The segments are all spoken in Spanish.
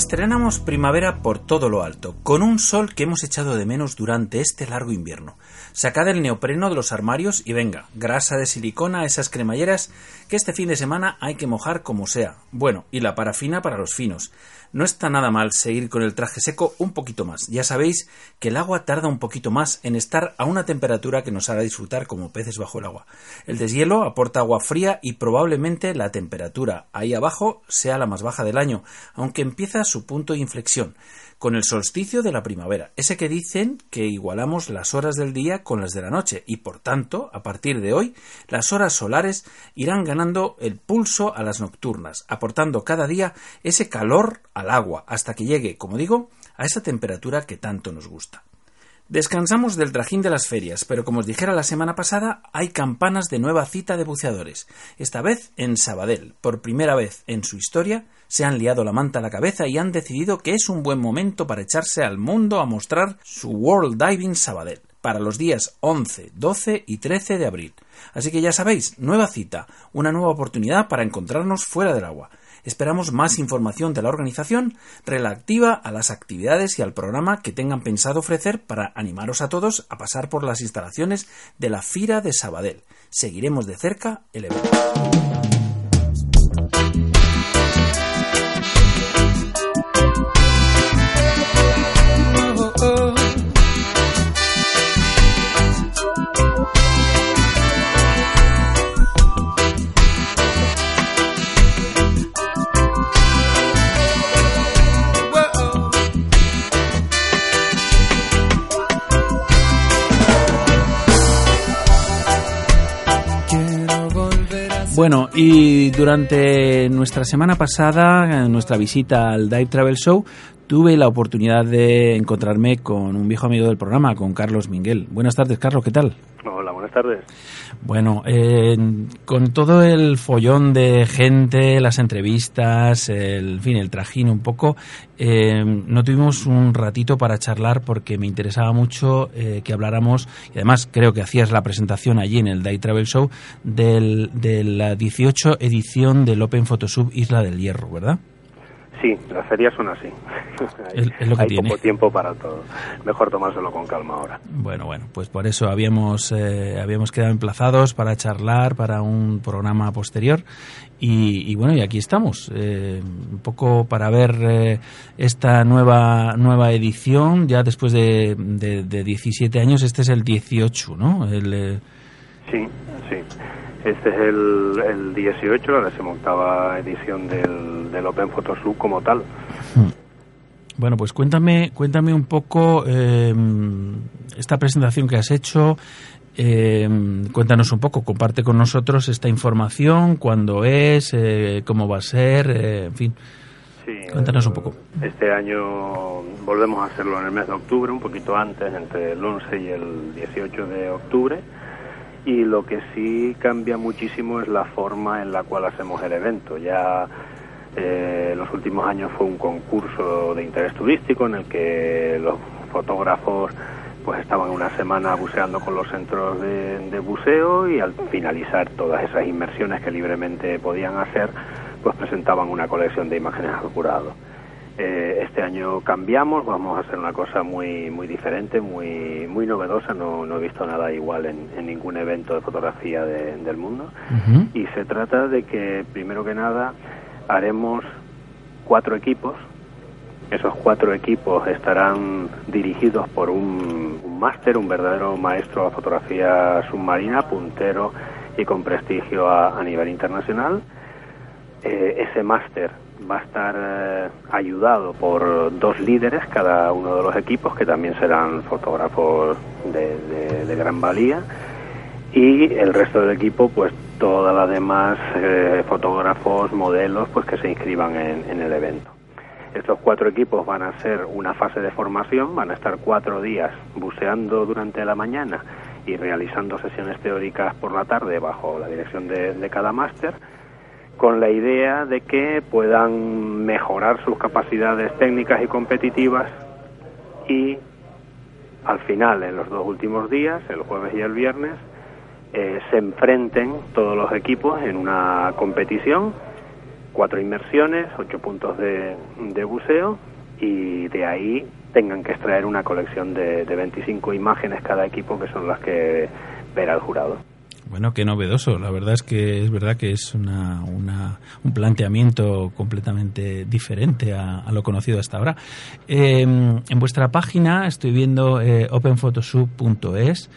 Estrenamos primavera por todo lo alto, con un sol que hemos echado de menos durante este largo invierno. Sacad el neopreno de los armarios y venga, grasa de silicona a esas cremalleras que este fin de semana hay que mojar como sea. Bueno, y la parafina para los finos. No está nada mal seguir con el traje seco un poquito más. Ya sabéis que el agua tarda un poquito más en estar a una temperatura que nos haga disfrutar como peces bajo el agua. El deshielo aporta agua fría y probablemente la temperatura ahí abajo sea la más baja del año, aunque empieza su punto de inflexión con el solsticio de la primavera, ese que dicen que igualamos las horas del día con las de la noche y por tanto, a partir de hoy, las horas solares irán ganando el pulso a las nocturnas, aportando cada día ese calor al agua hasta que llegue, como digo, a esa temperatura que tanto nos gusta. Descansamos del trajín de las ferias, pero como os dijera la semana pasada, hay campanas de nueva cita de buceadores. Esta vez en Sabadell. Por primera vez en su historia, se han liado la manta a la cabeza y han decidido que es un buen momento para echarse al mundo a mostrar su World Diving Sabadell para los días 11, 12 y 13 de abril. Así que ya sabéis, nueva cita, una nueva oportunidad para encontrarnos fuera del agua. Esperamos más información de la organización relativa a las actividades y al programa que tengan pensado ofrecer para animaros a todos a pasar por las instalaciones de la Fira de Sabadell. Seguiremos de cerca el evento. Bueno, y durante nuestra semana pasada, en nuestra visita al Dive Travel Show, tuve la oportunidad de encontrarme con un viejo amigo del programa, con Carlos Minguel. Buenas tardes, Carlos, ¿qué tal? Hola, buenas tardes. Bueno, eh, con todo el follón de gente, las entrevistas, el fin, el trajín un poco, eh, no tuvimos un ratito para charlar porque me interesaba mucho eh, que habláramos, y además creo que hacías la presentación allí en el Day Travel Show, del, de la 18 edición del Open Photosub Isla del Hierro, ¿verdad? Sí, las ferias son así. hay, poco tiempo para todo. Mejor tomárselo con calma ahora. Bueno, bueno, pues por eso habíamos, eh, habíamos quedado emplazados para charlar para un programa posterior. Y, bueno, y aquí estamos, eh, un poco para ver eh, esta nueva nueva edición, ya después de, de, 17 años, este es el 18, ¿no? El, Sí, sí. Este es el, el 18, la decimoctava edición del, del Open Photoshoot como tal. Hmm. Bueno, pues cuéntame, cuéntame un poco eh, esta presentación que has hecho. Eh, cuéntanos un poco, comparte con nosotros esta información, cuándo es, eh, cómo va a ser, en fin. Sí, cuéntanos un poco. Este año volvemos a hacerlo en el mes de octubre, un poquito antes, entre el 11 y el 18 de octubre y lo que sí cambia muchísimo es la forma en la cual hacemos el evento. Ya eh, los últimos años fue un concurso de interés turístico en el que los fotógrafos pues estaban una semana buceando con los centros de, buceo y al finalizar todas esas inmersiones que libremente podían hacer, pues presentaban una colección de imágenes al jurado. Eh, este año cambiamos, vamos a hacer una cosa muy muy diferente, muy muy novedosa. No, no he visto nada igual en, ningún evento de fotografía del mundo. Y se trata de que primero que nada haremos cuatro equipos. Esos cuatro equipos estarán dirigidos por un, máster, un verdadero maestro de fotografía submarina, puntero y con prestigio a, nivel internacional. Eh, ese máster va a estar eh, ayudado por dos líderes cada uno de los equipos que también serán fotógrafos de, gran valía. Y el resto del equipo pues todas las demás eh, fotógrafos modelos pues que se inscriban en, el evento. Estos cuatro equipos van a ser una fase de formación van a estar cuatro días buceando durante la mañana y realizando sesiones teóricas por la tarde bajo la dirección de cada máster con la idea de que puedan mejorar sus capacidades técnicas y competitivas y al final, en los dos últimos días, el jueves y el viernes, eh, se enfrenten todos los equipos en una competición, cuatro inmersiones, ocho puntos de, buceo y de ahí tengan que extraer una colección de, de 25 imágenes cada equipo que son las que verá el jurado. Bueno, qué novedoso. La verdad es que es verdad que es una, un planteamiento completamente diferente a, lo conocido hasta ahora. Em, en vuestra página estoy viendo eh, openphotosub.es.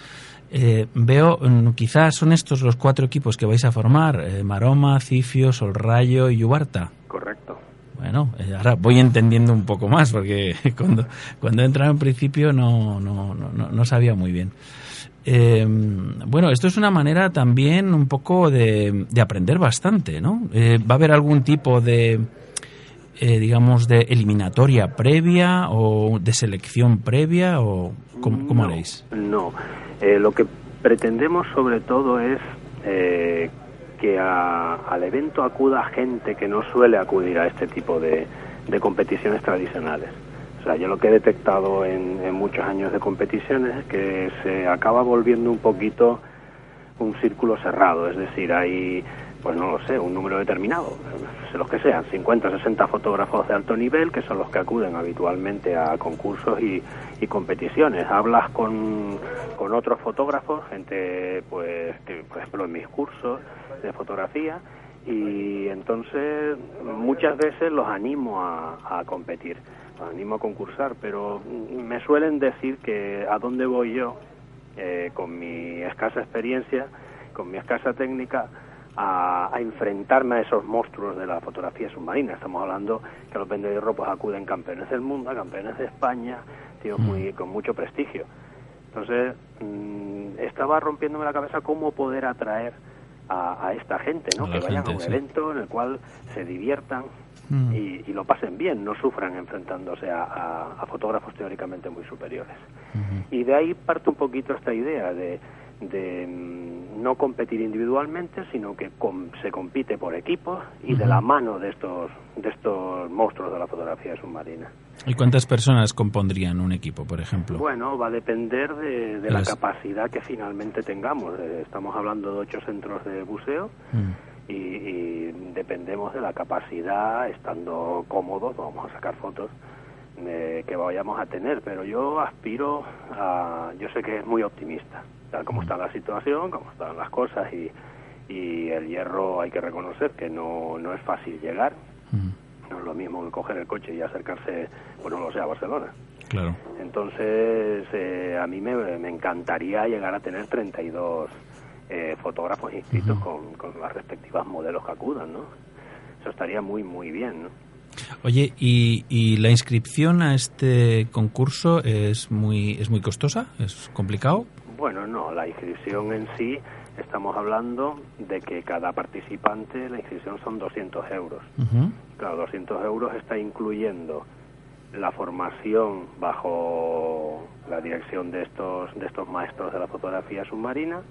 Eh, veo, mm, quizás son estos los cuatro equipos que vais a formar: eh, Maroma, Cifio, Solrayo y Ubarta. Correcto. Bueno, eh, ahora voy entendiendo un poco más porque cuando, cuando entraba en principio no, no, no, no sabía muy bien. Eh, bueno, esto es una manera también un poco de, aprender bastante, ¿no? Eh, ¿Va a haber algún tipo de, eh, digamos, de eliminatoria previa o de selección previa o cómo, no, haréis? No, lo que pretendemos sobre todo es que al evento acuda gente que no suele acudir a este tipo de competiciones tradicionales. O sea, yo lo que he detectado en, muchos años de competiciones es que se acaba volviendo un poquito un círculo cerrado, es decir, hay, pues no lo sé, un número determinado, los que sean, 50 60 fotógrafos de alto nivel, que son los que acuden habitualmente a concursos y, competiciones. Hablas con, con otros fotógrafos, gente, pues, que, por ejemplo, en mis cursos de fotografía, y entonces muchas veces los animo a competir animo a concursar, pero me suelen decir que a dónde voy yo, eh, con mi escasa experiencia, con mi escasa técnica, a, enfrentarme a esos monstruos de la fotografía submarina. Estamos hablando que los vendedores pues acuden campeones del mundo, campeones de España, tíos mm. muy, con mucho prestigio. Entonces, mm, estaba rompiéndome la cabeza cómo poder atraer a, esta gente, ¿no? que vayan a un evento en el cual se diviertan, Mm. y, lo pasen bien, no sufran enfrentándose a, fotógrafos teóricamente muy superiores. Y de ahí parte un poquito esta idea de, mm, no competir individualmente, sino que se compite por equipos y de la mano de estos, de estos monstruos de la fotografía submarina. ¿Y cuántas personas compondrían un equipo, por ejemplo? Bueno, va a depender de, la capacidad que finalmente tengamos. Eh, estamos hablando de ocho centros de buceo. Mm y, dependemos de la capacidad, estando cómodos, vamos a sacar fotos que vayamos a tener, pero yo aspiro a, yo sé que es muy optimista, tal como está la situación, como están las cosas y, y el hierro hay que reconocer que no, no es fácil llegar, no es lo mismo que coger el coche y acercarse, bueno, no lo sé, a Barcelona. Claro. Entonces, eh, a mí me, me encantaría llegar a tener 32 eh, fotógrafos inscritos con, con, las respectivas modelos que acudan, ¿no? Eso estaría muy, muy bien, ¿no? Oye, ¿y, ¿y, la inscripción a este concurso es muy, es muy costosa? ¿Es complicado? Bueno, no, la inscripción en sí, estamos hablando de que cada participante, la inscripción son 200 euros. Claro, 200 euros está incluyendo la formación bajo la dirección de estos, de estos maestros de la fotografía submarina,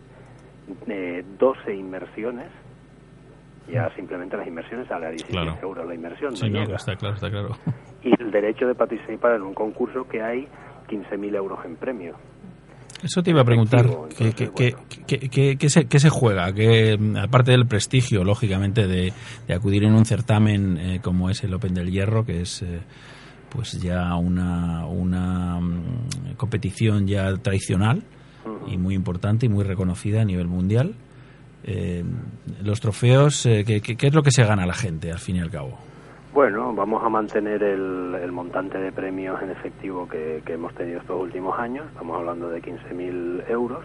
eh, 12 inmersiones. Ya simplemente las inmersiones sale a 17 Claro. euros la. Sí, no llega. está claro, está claro. Y el derecho de participar en un concurso que hay 15.000 euros en premio. Eso te iba a preguntar, ¿qué, se, juega? ¿Qué, mm, aparte del prestigio, lógicamente, de, de acudir en un certamen eh, como es el Open del Hierro, que es eh, pues ya una, una mm, competición ya tradicional y muy importante y muy reconocida a nivel mundial. Eh, los trofeos, eh, ¿qué, es lo que se gana la gente, al fin y al cabo? Bueno, vamos a mantener el, el montante de premios en efectivo que, que hemos tenido estos últimos años. Estamos hablando de 15.000 euros.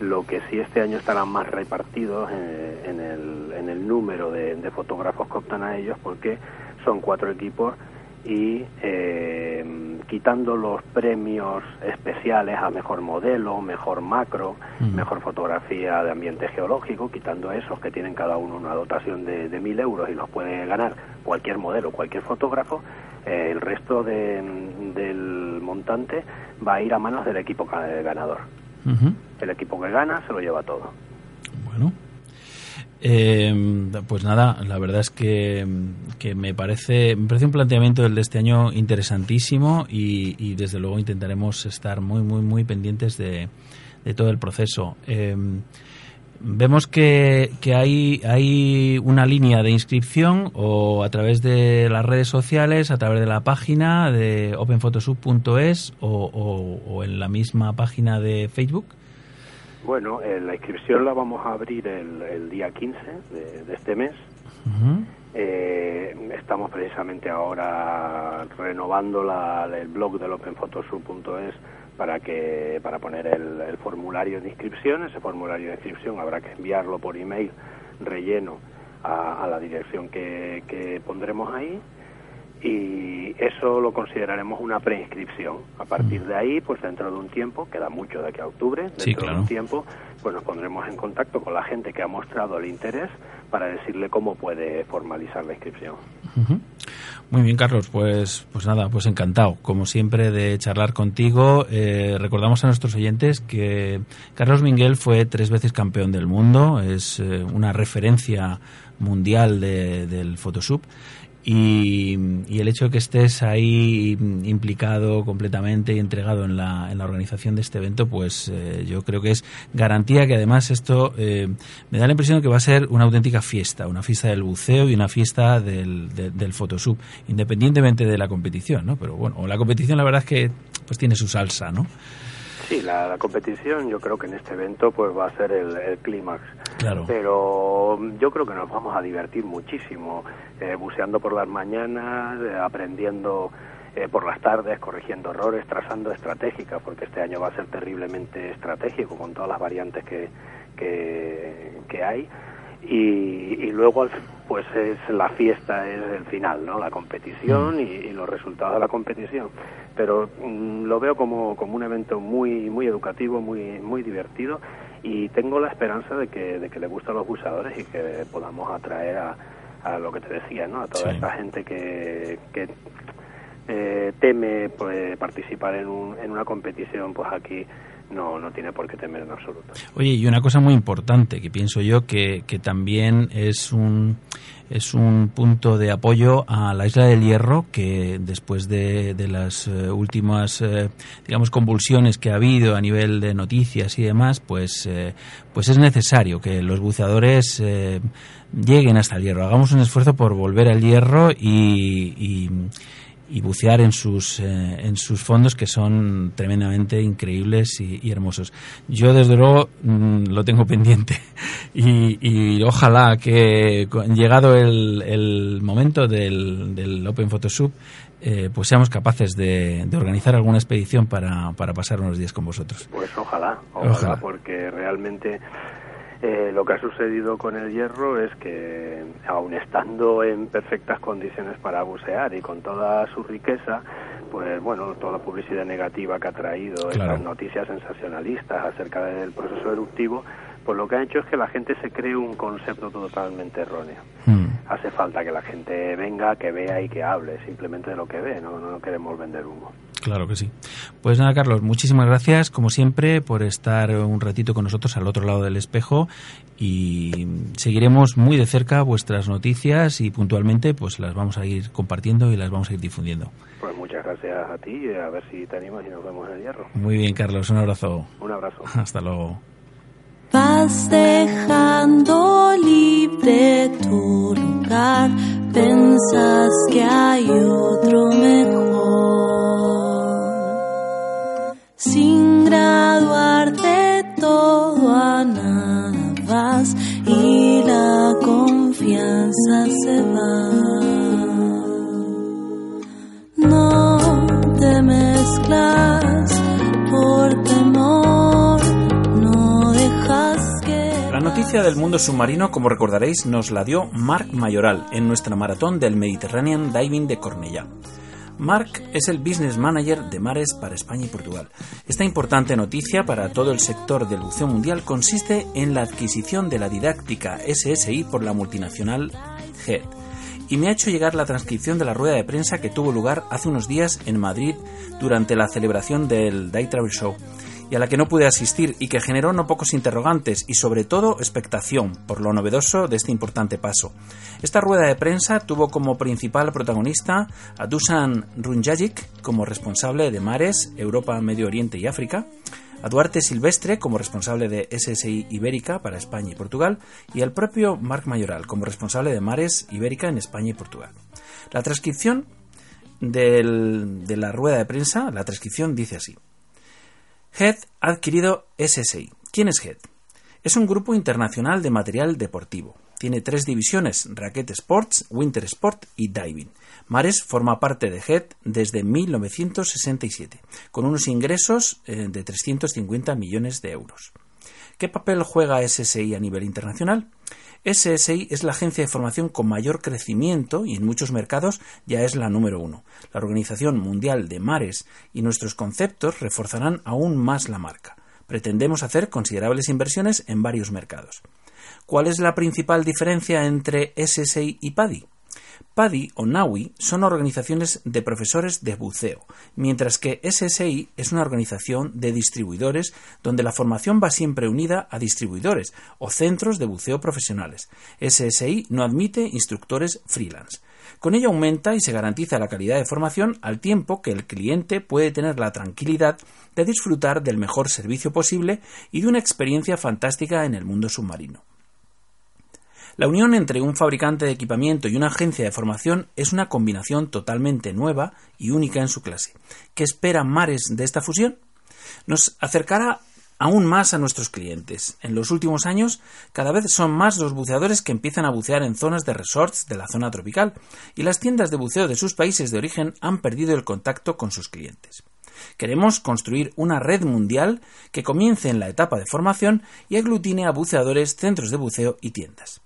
Lo que sí este año estarán más repartidos en, en el, en el número de, de fotógrafos que optan a ellos porque son cuatro equipos y eh, quitando los premios especiales a mejor modelo, mejor macro, mejor fotografía de ambiente geológico, quitando esos que tienen cada uno una dotación de, de 1.000 euros y los puede ganar cualquier modelo, cualquier fotógrafo, eh, el resto de- del montante va a ir a manos del equipo ganador. El equipo que gana se lo lleva todo. Bueno, eh, pues nada, la verdad es que, que me parece me parece un planteamiento del de este año interesantísimo y, desde luego intentaremos estar muy muy muy pendientes de, de todo el proceso. Eh, vemos que, que hay, hay una línea de inscripción o a través de las redes sociales, a través de la página de openphotosub.es o- o en la misma página de Facebook. Bueno, eh, la inscripción la vamos a abrir el, el día 15 de, de este mes. Eh, estamos precisamente ahora renovando la- el blog del openphotoshoot.es para que para poner el, el formulario de inscripción. Ese formulario de inscripción habrá que enviarlo por email relleno a, a la dirección que, que pondremos ahí y eso lo consideraremos una preinscripción. A partir de ahí, pues dentro de un tiempo, queda mucho de aquí a octubre, dentro Sí, de un tiempo, pues nos pondremos en contacto con la gente que ha mostrado el interés para decirle cómo puede formalizar la inscripción. Muy bien, Carlos. Pues, pues nada, pues encantado, como siempre, de charlar contigo. Eh, recordamos a nuestros oyentes que Carlos Minguel fue tres veces campeón del mundo, es eh, una referencia mundial de- del Photoshop. Y, el hecho de que estés ahí implicado completamente y entregado en la, en la organización de este evento, pues eh, yo creo que es garantía que además esto eh, me da la impresión de que va a ser una auténtica fiesta, una fiesta del buceo y una fiesta del, de- del Photoshop, independientemente de la competición, ¿no? Pero bueno, la competición la verdad es que pues tiene su salsa, ¿no? Sí, la, la competición yo creo que en este evento pues va a ser el, el clímax. Claro. Pero yo creo que nos vamos a divertir muchísimo eh, buceando por las mañanas, eh, aprendiendo eh, por las tardes, corrigiendo errores, trazando estratégicas, porque este año va a ser terriblemente estratégico con todas las variantes que, que, que hay. Y, y luego al- pues es la fiesta es el final no la competición y, y los resultados de la competición. Pero mm, lo veo como, como un evento muy muy educativo muy muy divertido y tengo la esperanza de que de que le guste a los buceadores y que podamos atraer a, a lo que te decía no a toda Sí. esta gente que, que eh, teme pues, participar en, un, en una competición pues aquí no no tiene por qué temer en absoluto. Oye, y una cosa muy importante que pienso yo que, también es un es un punto de apoyo a la isla del Hierro que después de, las eh, últimas eh, digamos convulsiones que ha habido a nivel de noticias y demás pues eh, pues es necesario que los buceadores lleguen hasta el Hierro. Hagamos un esfuerzo por volver al Hierro y y bucear en sus eh, en sus fondos que son tremendamente increíbles y, y hermosos. Yo desde luego mm, lo tengo pendiente y, y ojalá que llegado el, el momento del, del Open Photoshop eh, pues seamos capaces de, de organizar alguna expedición para, para pasar unos días con vosotros. Pues ojalá, ojalá, Ojalá. porque realmente eh, lo que ha sucedido con el hierro es que, aun estando en perfectas condiciones para bucear y con toda su riqueza, pues bueno, toda la publicidad negativa que ha traído, Claro. esas noticias sensacionalistas acerca del proceso eruptivo, pues lo que ha hecho es que la gente se cree un concepto totalmente erróneo. Mm. Hace falta que la gente venga, que vea y que hable simplemente de lo que ve, no, no queremos vender humo. Claro que sí. Pues nada, Carlos, muchísimas gracias, como siempre, por estar un ratito con nosotros al otro lado del espejo y seguiremos muy de cerca vuestras noticias y puntualmente pues las vamos a ir compartiendo y las vamos a ir difundiendo. Pues muchas gracias a ti, a ver si te animas y nos vemos en el hierro. Muy bien, Carlos, un abrazo. Un abrazo. Hasta luego. Vas dejando libre tu lugar, pensas que hay otro mejor. Sin graduarte todo a nada y la confianza se va. No te mezclas por temor, no dejas que... La noticia del mundo submarino, como recordaréis, nos la dio Marc Mayoral en nuestra maratón del Mediterranean Diving de Cornellá. Marc es el Business Manager de Mares para España y Portugal. Esta importante noticia para todo el sector del buceo mundial consiste en la adquisición de la didáctica SSI por la multinacional HED y me ha hecho llegar la transcripción de la rueda de prensa que tuvo lugar hace unos días en Madrid durante la celebración del Day Travel Show y a la que no pude asistir y que generó no pocos interrogantes y sobre todo expectación por lo novedoso de este importante paso. Esta rueda de prensa tuvo como principal protagonista a Dusan Runjajic como responsable de mares, Europa, Medio Oriente y África, a Duarte Silvestre como responsable de SSI Ibérica para España y Portugal y al propio Marc Mayoral como responsable de mares Ibérica en España y Portugal. La transcripción de la rueda de prensa, la transcripción dice así. Head ha adquirido SSI. ¿Quién es Head? Es un grupo internacional de material deportivo. Tiene tres divisiones, Racket Sports, Winter Sport y Diving. Mares forma parte de Head desde 1967, con unos ingresos eh, de 350 millones de euros. ¿Qué papel juega SSI a nivel internacional? SSI es la agencia de formación con mayor crecimiento y en muchos mercados ya es la número uno. La Organización Mundial de Mares y nuestros conceptos reforzarán aún más la marca. Pretendemos hacer considerables inversiones en varios mercados. ¿Cuál es la principal diferencia entre SSI y PADI? PADI o NAUI son organizaciones de profesores de buceo, mientras que SSI es una organización de distribuidores donde la formación va siempre unida a distribuidores o centros de buceo profesionales. SSI no admite instructores freelance. Con ello aumenta y se garantiza la calidad de formación al tiempo que el cliente puede tener la tranquilidad de disfrutar del mejor servicio posible y de una experiencia fantástica en el mundo submarino. La unión entre un fabricante de equipamiento y una agencia de formación es una combinación totalmente nueva y única en su clase. ¿Qué espera Mares de esta fusión? Nos acercará aún más a nuestros clientes. En los últimos años, cada vez son más los buceadores que empiezan a bucear en zonas de resorts de la zona tropical, y las tiendas de buceo de sus países de origen han perdido el contacto con sus clientes. Queremos construir una red mundial que comience en la etapa de formación y aglutine a buceadores, centros de buceo y tiendas.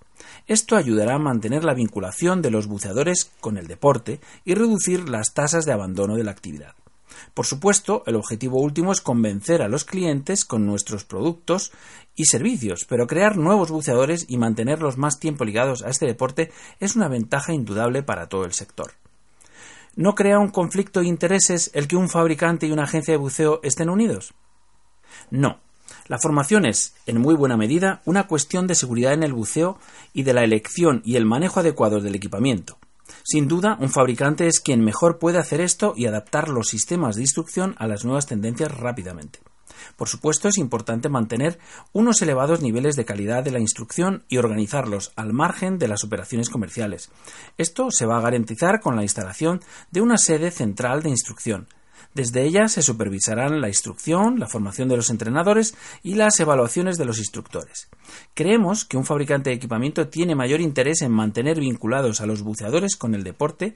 Esto ayudará a mantener la vinculación de los buceadores con el deporte y reducir las tasas de abandono de la actividad. Por supuesto, el objetivo último es convencer a los clientes con nuestros productos y servicios, pero crear nuevos buceadores y mantenerlos más tiempo ligados a este deporte es una ventaja indudable para todo el sector. ¿No crea un conflicto de intereses el que un fabricante y una agencia de buceo estén unidos? No. La formación es, en muy buena medida, una cuestión de seguridad en el buceo y de la elección y el manejo adecuado del equipamiento. Sin duda, un fabricante es quien mejor puede hacer esto y adaptar los sistemas de instrucción a las nuevas tendencias rápidamente. Por supuesto, es importante mantener unos elevados niveles de calidad de la instrucción y organizarlos al margen de las operaciones comerciales. Esto se va a garantizar con la instalación de una sede central de instrucción. Desde ella se supervisarán la instrucción, la formación de los entrenadores y las evaluaciones de los instructores. Creemos que un fabricante de equipamiento tiene mayor interés en mantener vinculados a los buceadores con el deporte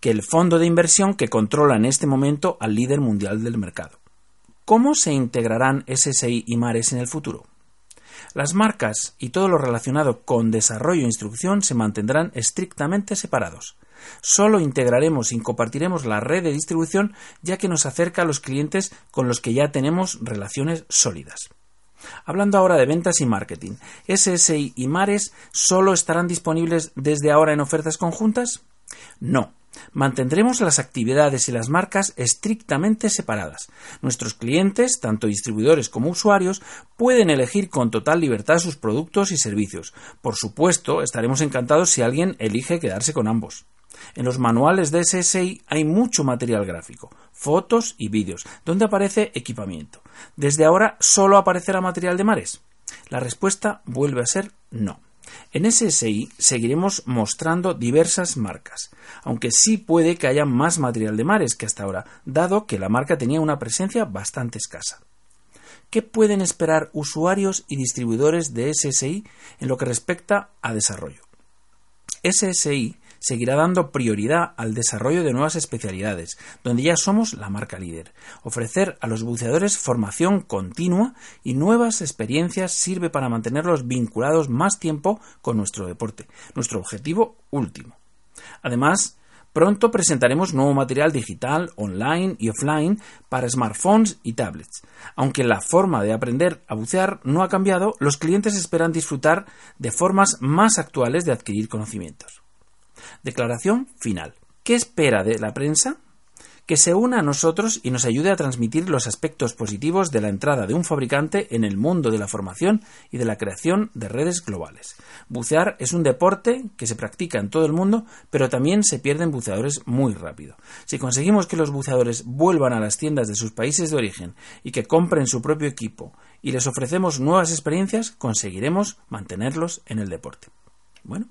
que el fondo de inversión que controla en este momento al líder mundial del mercado. ¿Cómo se integrarán SSI y Mares en el futuro? Las marcas y todo lo relacionado con desarrollo e instrucción se mantendrán estrictamente separados. Solo integraremos y compartiremos la red de distribución ya que nos acerca a los clientes con los que ya tenemos relaciones sólidas. Hablando ahora de ventas y marketing, ¿SSI y Mares solo estarán disponibles desde ahora en ofertas conjuntas? No. Mantendremos las actividades y las marcas estrictamente separadas. Nuestros clientes, tanto distribuidores como usuarios, pueden elegir con total libertad sus productos y servicios. Por supuesto, estaremos encantados si alguien elige quedarse con ambos. En los manuales de SSI hay mucho material gráfico, fotos y vídeos, donde aparece equipamiento. Desde ahora solo aparecerá material de mares. La respuesta vuelve a ser no. En SSI seguiremos mostrando diversas marcas, aunque sí puede que haya más material de mares que hasta ahora, dado que la marca tenía una presencia bastante escasa. ¿Qué pueden esperar usuarios y distribuidores de SSI en lo que respecta a desarrollo? SSI seguirá dando prioridad al desarrollo de nuevas especialidades, donde ya somos la marca líder. Ofrecer a los buceadores formación continua y nuevas experiencias sirve para mantenerlos vinculados más tiempo con nuestro deporte, nuestro objetivo último. Además, Pronto presentaremos nuevo material digital, online y offline para smartphones y tablets. Aunque la forma de aprender a bucear no ha cambiado, los clientes esperan disfrutar de formas más actuales de adquirir conocimientos. Declaración final. ¿Qué espera de la prensa? Que se una a nosotros y nos ayude a transmitir los aspectos positivos de la entrada de un fabricante en el mundo de la formación y de la creación de redes globales. Bucear es un deporte que se practica en todo el mundo, pero también se pierden buceadores muy rápido. Si conseguimos que los buceadores vuelvan a las tiendas de sus países de origen y que compren su propio equipo y les ofrecemos nuevas experiencias, conseguiremos mantenerlos en el deporte. Bueno,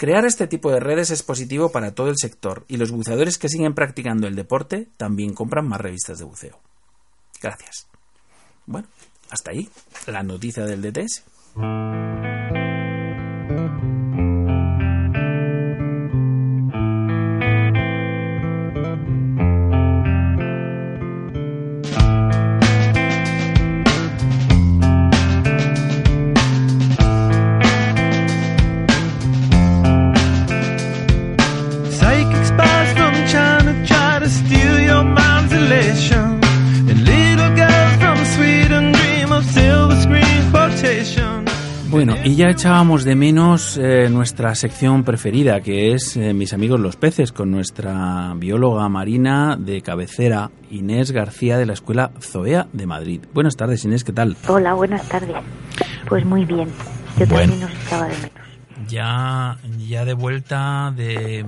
Crear este tipo de redes es positivo para todo el sector y los buceadores que siguen practicando el deporte también compran más revistas de buceo. Gracias. Bueno, hasta ahí la noticia del DTS. Ya echábamos de menos eh, nuestra sección preferida, que es eh, Mis amigos los peces, con nuestra bióloga marina de cabecera, Inés García, de la Escuela Zoea de Madrid. Buenas tardes, Inés, ¿qué tal? Hola, buenas tardes. Pues muy bien. Yo Bueno. también os echaba de menos. Ya, ya de vuelta de,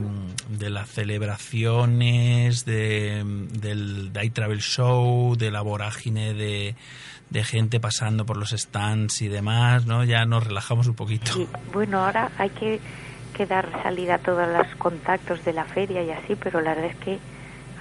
de las celebraciones, de, del Day Travel Show, de la vorágine de, de gente pasando por los stands y demás, ¿no? Ya nos relajamos un poquito. Sí, bueno, ahora hay que, que dar salida a todos los contactos de la feria y así, pero la verdad es que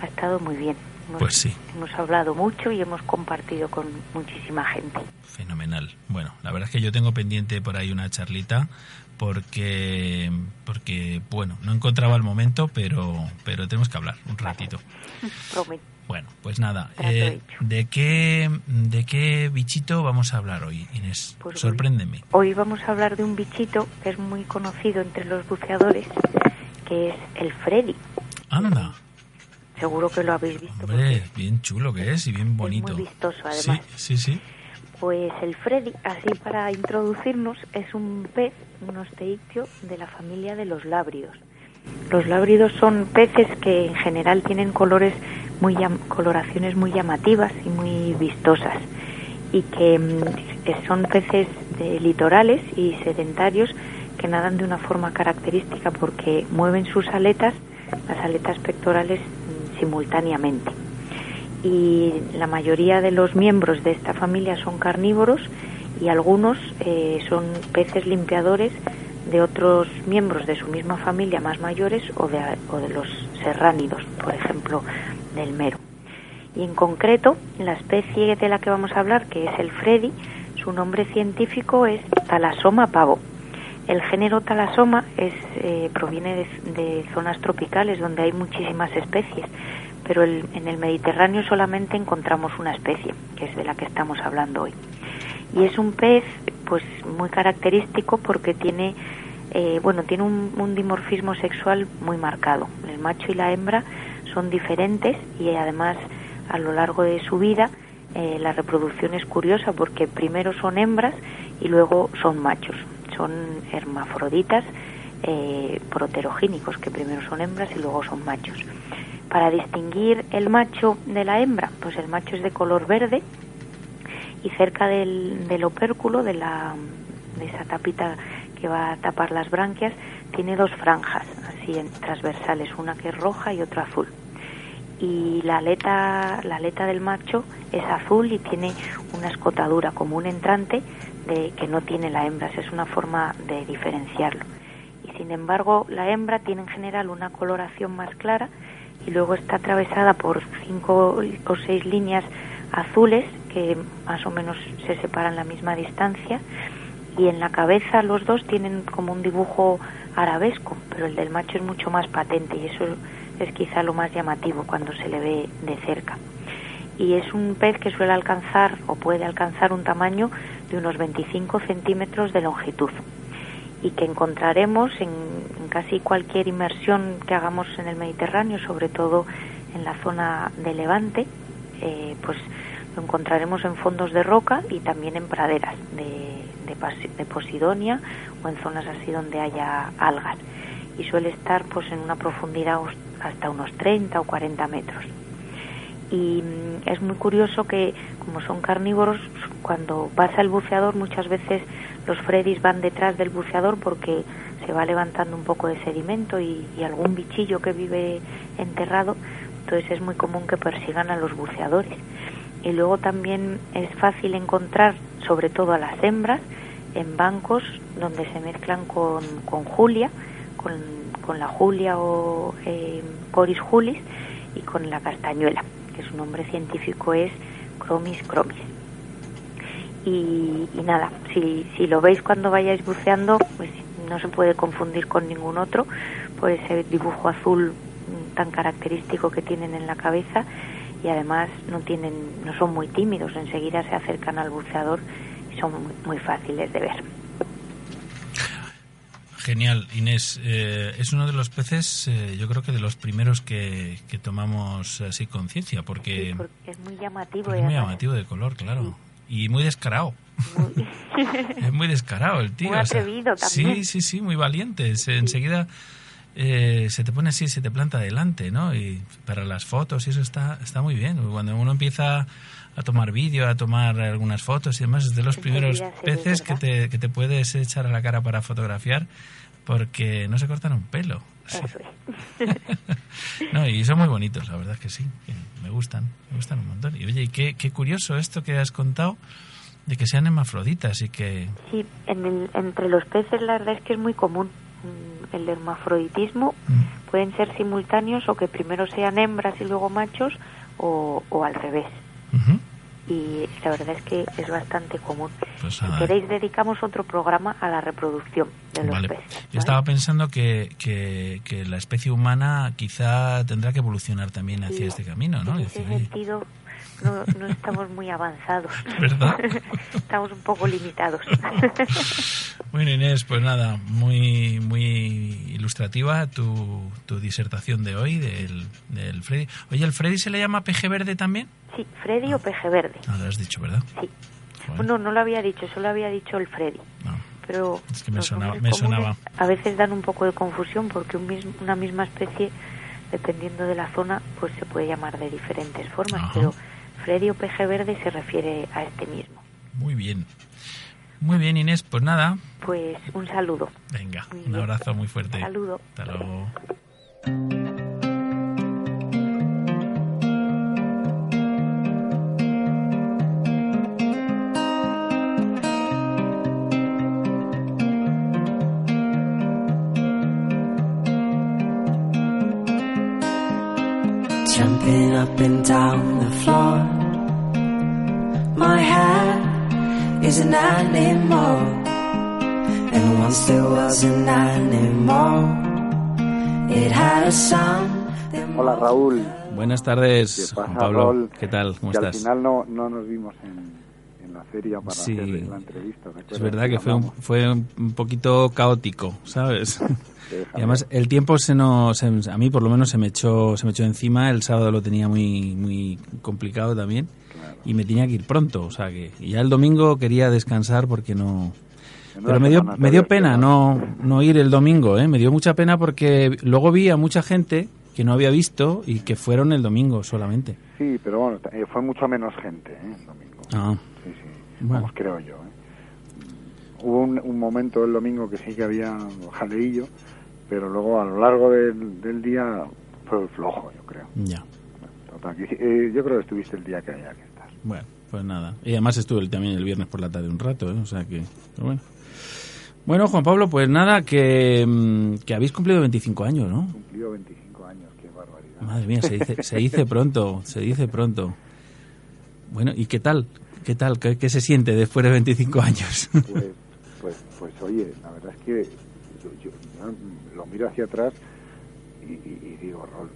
ha estado muy bien. Hemos, Pues sí. Hemos hablado mucho y hemos compartido con muchísima gente. Fenomenal. Bueno, la verdad es que yo tengo pendiente por ahí una charlita porque porque bueno, no encontraba el momento, pero pero tenemos que hablar un ratito. Prometo. Bueno, pues nada, eh. ¿de qué de qué bichito vamos a hablar hoy, Inés? Pues hoy- Sorpréndeme. Hoy vamos a hablar de un bichito que es muy conocido entre los buceadores, que es el Freddy. Anda, Seguro que lo habéis visto. hombre, bien chulo que es y bien bonito. muy vistoso, Sí, además. sí, sí. Pues el Freddy, así para introducirnos, es un pez, un osteictio de la familia de los lábridos. Los lábridos son peces que en general tienen colores muy coloraciones muy llamativas y muy vistosas y que mm, que son peces de litorales y sedentarios que nadan de una forma característica porque mueven sus aletas, las aletas pectorales mm, simultáneamente. Y la mayoría de los miembros de esta familia son carnívoros y algunos eh, son peces limpiadores de otros miembros de su misma familia más mayores o de, o de los serránidos, por ejemplo, del mero. Y en concreto, la especie de la que vamos a hablar, que es el Freddy, su nombre científico es Talasoma pavo. El género Talasoma es, eh, proviene de, zonas tropicales donde hay muchísimas especies, pero el- en el Mediterráneo solamente encontramos una especie, que es de la que estamos hablando hoy. Y es un pez pues muy característico porque tiene eh, bueno tiene un dimorfismo sexual muy marcado. El macho y la hembra son diferentes y además a lo largo de su vida eh, la reproducción es curiosa porque primero son hembras y luego son machos. Son hermafroditas eh, proterogínicos, que primero son hembras y luego son machos. Para distinguir el macho de la hembra, pues el macho es de color verde y cerca del, del opérculo, de, la, de esa tapita que va a tapar las branquias, tiene dos franjas, así en, transversales, una que es roja y otra azul. Y la aleta, la aleta del macho es azul y tiene una escotadura como un entrante de, que no tiene la hembra, es una forma de diferenciarlo. Y sin embargo, la hembra tiene en general una coloración más clara y luego está atravesada por cinco o seis líneas azules que más o menos se separan la misma distancia y en la cabeza los dos tienen como un dibujo arabesco, pero el del macho es mucho más patente y eso es quizá lo más llamativo cuando se le ve de cerca. Y es un pez que suele alcanzar o puede alcanzar un tamaño de unos 25 centímetros de longitud y que encontraremos en, casi cualquier inmersión que hagamos en el Mediterráneo, sobre todo en la zona de Levante, eh, pues lo encontraremos en fondos de roca y también en praderas de, de, de, Posidonia o en zonas así donde haya algas. Y suele estar pues en una profundidad hasta unos 30 o 40 metros. Y mm, es muy curioso que, como son carnívoros, cuando pasa el buceador muchas veces los fredis van detrás del buceador porque se va levantando un poco de sedimento y, algún bichillo que vive enterrado, entonces es muy común que persigan a los buceadores y luego también es fácil encontrar, sobre todo a las hembras, en bancos donde se mezclan con, con Julia, con, con, la Julia o eh, Coris julis y con la castañuela, que su nombre científico es Chromis chromis. Y, y nada, si, si lo veis cuando vayáis buceando, pues no se puede confundir con ningún otro por ese dibujo azul tan característico que tienen en la cabeza y además no tienen no son muy tímidos enseguida se acercan al buceador y son muy fáciles de ver Genial, Inés. Eh, es uno de los peces, eh, yo creo que de los primeros que, que tomamos así conciencia, porque, sí, porque, es muy llamativo. Es muy llamativo de color, claro. Sí. Y muy descarado. Muy... es muy descarado el tío. Muy atrevido o sea, también. Sí, sí, sí, muy valiente. Se, enseguida eh, se te pone así, se te planta delante, ¿no? Y para las fotos y eso está, está muy bien. Cuando uno empieza a tomar vídeo, a tomar algunas fotos y demás, es de los Sí, primeros sí, sí, peces es que te, que te puedes echar a la cara para fotografiar porque no se cortan un pelo. No, y son muy bonitos, la verdad es que sí, que me gustan, me gustan un montón. Y oye, y qué, qué curioso esto que has contado de que sean hermafroditas y que... Sí, en el- entre los peces la verdad es que es muy común. Mm, El hermafroditismo Mm, pueden ser simultáneos o que primero sean hembras y luego machos o, o al revés. Y la verdad es que es bastante común. Pues Si queréis, dedicamos otro programa a la reproducción de los Vale. peces. Yo estaba pensando que, que, que la especie humana quizá tendrá que evolucionar también hacia Sí, este camino, ¿no? En Y ese decir, oye, sentido, no, no estamos muy avanzados. ¿Verdad? estamos un poco limitados. Bueno, Inés, pues nada, muy muy ilustrativa tu, tu disertación de hoy del, del Freddy. Oye, ¿el Freddy se le llama peje verde también? sí, Freddy o peje verde. Ah, lo has dicho, ¿verdad? Sí. Bueno, no lo había dicho, solo había dicho el Freddy. no. Pero Es que me sonaba- me sonaba. A veces dan un poco de confusión porque un mismo- una misma especie, dependiendo de la zona, pues se puede llamar de diferentes formas. Ajá. Pero Freddy o peje verde se refiere a este mismo. Muy bien. Muy bien, Inés, pues nada, Pues un saludo. venga, Muy un bien. abrazo muy fuerte. Saludo. Hasta luego. jumping up and down the floor. Is an animal, and once there was an animal. It had a son. that Hola Raúl, Buenas tardes, ¿qué Juan pasa Pablo. Raúl? ¿Qué tal? ¿Cómo que estás? al final no, no nos vimos en, en la feria para Sí. hacer la entrevista. ¿te Es verdad que fue un, fue un poquito caótico, ¿sabes? Déjame. Y además el tiempo se nos, se- a mí por lo menos se me echó, se me echó encima. El sábado lo tenía muy, muy complicado también. Y me tenía que ir pronto, o sea que y ya el domingo quería descansar porque no, Pero me dio, me dio pena no, no ir el domingo, ¿eh? Me dio mucha pena porque luego vi a mucha gente que no había visto y que fueron el domingo solamente. Sí, pero bueno, eh, fue mucho menos gente ¿eh? el domingo. Ah, Sí, sí. Bueno. Vamos, creo yo. ¿eh? Hubo un, un momento el domingo que sí que había jaleillo, pero luego a lo largo del, del día fue flojo, yo creo. ya. Total, yo creo que estuviste el día que había que. Bueno, pues nada. Y además estuve también el viernes por la tarde un rato, ¿eh? O sea que... pero bueno. Bueno, Juan Pablo, pues nada, que, mm, que habéis cumplido 25 años, ¿no? Cumplido 25 años, qué barbaridad. Madre mía, se dice, se dice pronto, se dice pronto. Bueno, ¿y qué tal? ¿Qué tal? ¿Qué, qué se siente después de 25 años? Pues, pues, pues oye, la verdad es que yo, yo- yo lo miro hacia atrás y, y- y digo, Rol,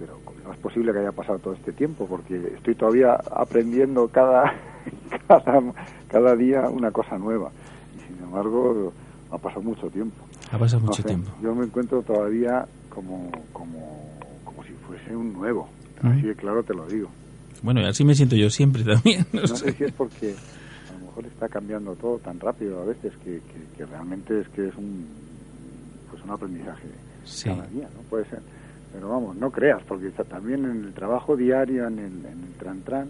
pero, no es posible que haya pasado todo este tiempo, porque estoy todavía aprendiendo cada, cada, cada día una cosa nueva. Y sin embargo, ha pasado mucho tiempo. ha pasado No mucho sé, tiempo. Yo me encuentro todavía como, como, como si fuese un nuevo. Así de claro te lo digo. Bueno, y así me siento yo siempre también. No, No sé sé. si es porque a lo mejor está cambiando todo tan rápido a veces que, que, que realmente es que es un pues un aprendizaje Sí. cada día, ¿no? Puede ser. Pero vamos, no creas, porque ta- también en el trabajo diario, en el, en el tran tran,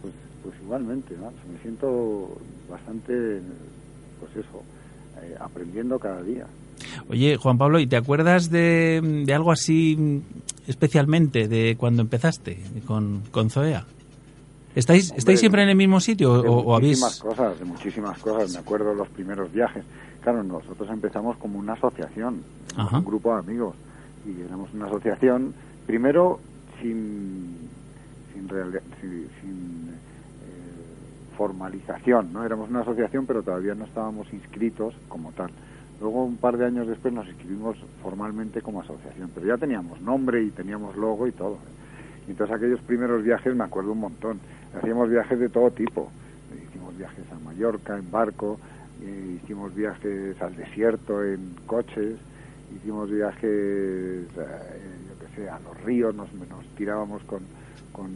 pues, pues igualmente, ¿no? me siento bastante, pues eso, eh, aprendiendo cada día. Oye, Juan Pablo, ¿y te acuerdas de, de algo así especialmente de cuando empezaste con, con Zoea? ¿Estáis, Hombre, ¿Estáis siempre en el mismo sitio de o, o habéis...? muchísimas cosas, de muchísimas cosas. Me acuerdo los primeros viajes. Claro, nosotros empezamos como una asociación, Ajá. un grupo de amigos y éramos una asociación primero sin sin, sin, sin, eh, formalización, no éramos una asociación, pero todavía no estábamos inscritos como tal. Luego un par de años después nos inscribimos formalmente como asociación, pero ya teníamos nombre y teníamos logo y todo. Y entonces aquellos primeros viajes me acuerdo un montón. Hacíamos viajes de todo tipo. Hicimos viajes a Mallorca en barco, eh, hicimos viajes al desierto en coches, hicimos viajes, eh, yo qué sé, a los ríos, nos, nos tirábamos con, con,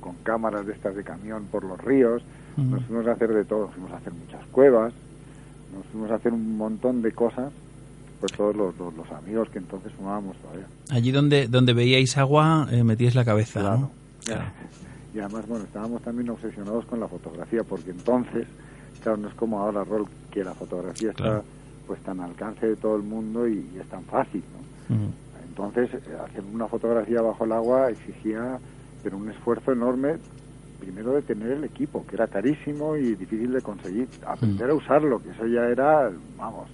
con cámaras de estas de camión por los ríos, nos fuimos a hacer de todo, fuimos a hacer muchas cuevas, nos fuimos a hacer un montón de cosas, pues todos los, los, los amigos que entonces fumábamos todavía. Allí donde, donde veíais agua, eh, metíais la cabeza, Claro. ¿no? Claro. Y además, bueno, estábamos también obsesionados con la fotografía, porque entonces, claro, no es como ahora, Rol, que la fotografía está. Pues tan al alcance de todo el mundo y, y es tan fácil, ¿no? Entonces, eh, hacer una fotografía bajo el agua exigía pero un esfuerzo enorme, primero de tener el equipo, que era carísimo y difícil de conseguir, aprender a usarlo, que eso ya era, vamos,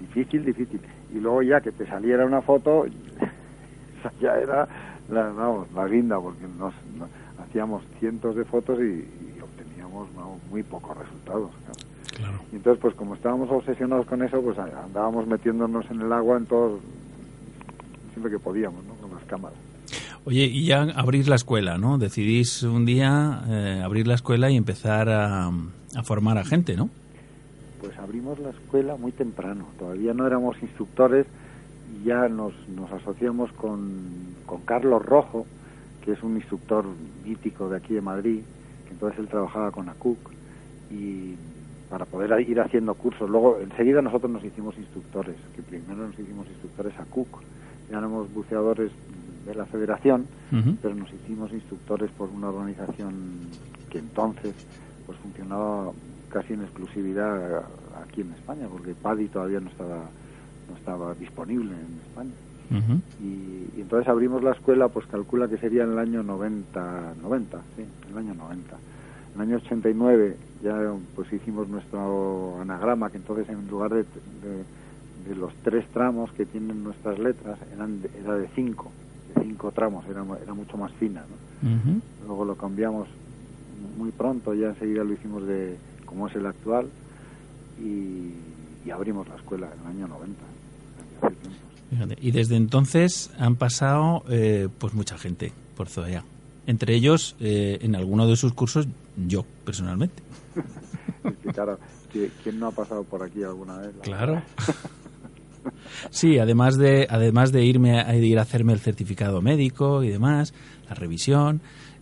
difícil, difícil. Y luego ya que te saliera una foto, esa ya era, la, vamos, la guinda, porque nos, nos- hacíamos cientos de fotos y, y obteníamos vamos, muy pocos resultados. claro. Claro. Y entonces, pues como estábamos obsesionados con eso, pues andábamos metiéndonos en el agua en todos, siempre que podíamos, ¿no? Con las cámaras. Oye, y ya abrís la escuela, ¿no? Decidís un día eh, abrir la escuela y empezar a, a formar a gente, ¿no? Pues abrimos la escuela muy temprano. Todavía no éramos instructores y ya nos, nos asociamos con, con Carlos Rojo, que es un instructor mítico de aquí de Madrid, que entonces él trabajaba con ACUC y para poder ir haciendo cursos. Luego, enseguida nosotros nos hicimos instructores, que primero nos hicimos instructores ACUC. Ya éramos buceadores de la federación, pero nos hicimos instructores por una organización que entonces pues funcionaba casi en exclusividad aquí en España, porque PADI todavía no estaba no estaba disponible en España. Y, y entonces abrimos la escuela, pues calcula que sería en el año 90, 90, sí, en el año 90. En el año 89 ya pues hicimos nuestro anagrama, que entonces en lugar de, de, de los tres tramos que tienen nuestras letras, eran de- era de cinco, de cinco tramos, era, era mucho más fina, ¿no? Luego lo cambiamos muy pronto, ya enseguida lo hicimos de como es el actual y, y abrimos la escuela en el año 90. hace tiempo. Fíjate, Y desde entonces han pasado eh, pues mucha gente por Zoea. Entre ellos, eh, en alguno de sus cursos, yo, personalmente. Es que, claro, ¿quién no ha pasado por aquí alguna vez? La Claro. Sí, además de, además de irme a, de ir a hacerme el certificado médico y demás, la revisión,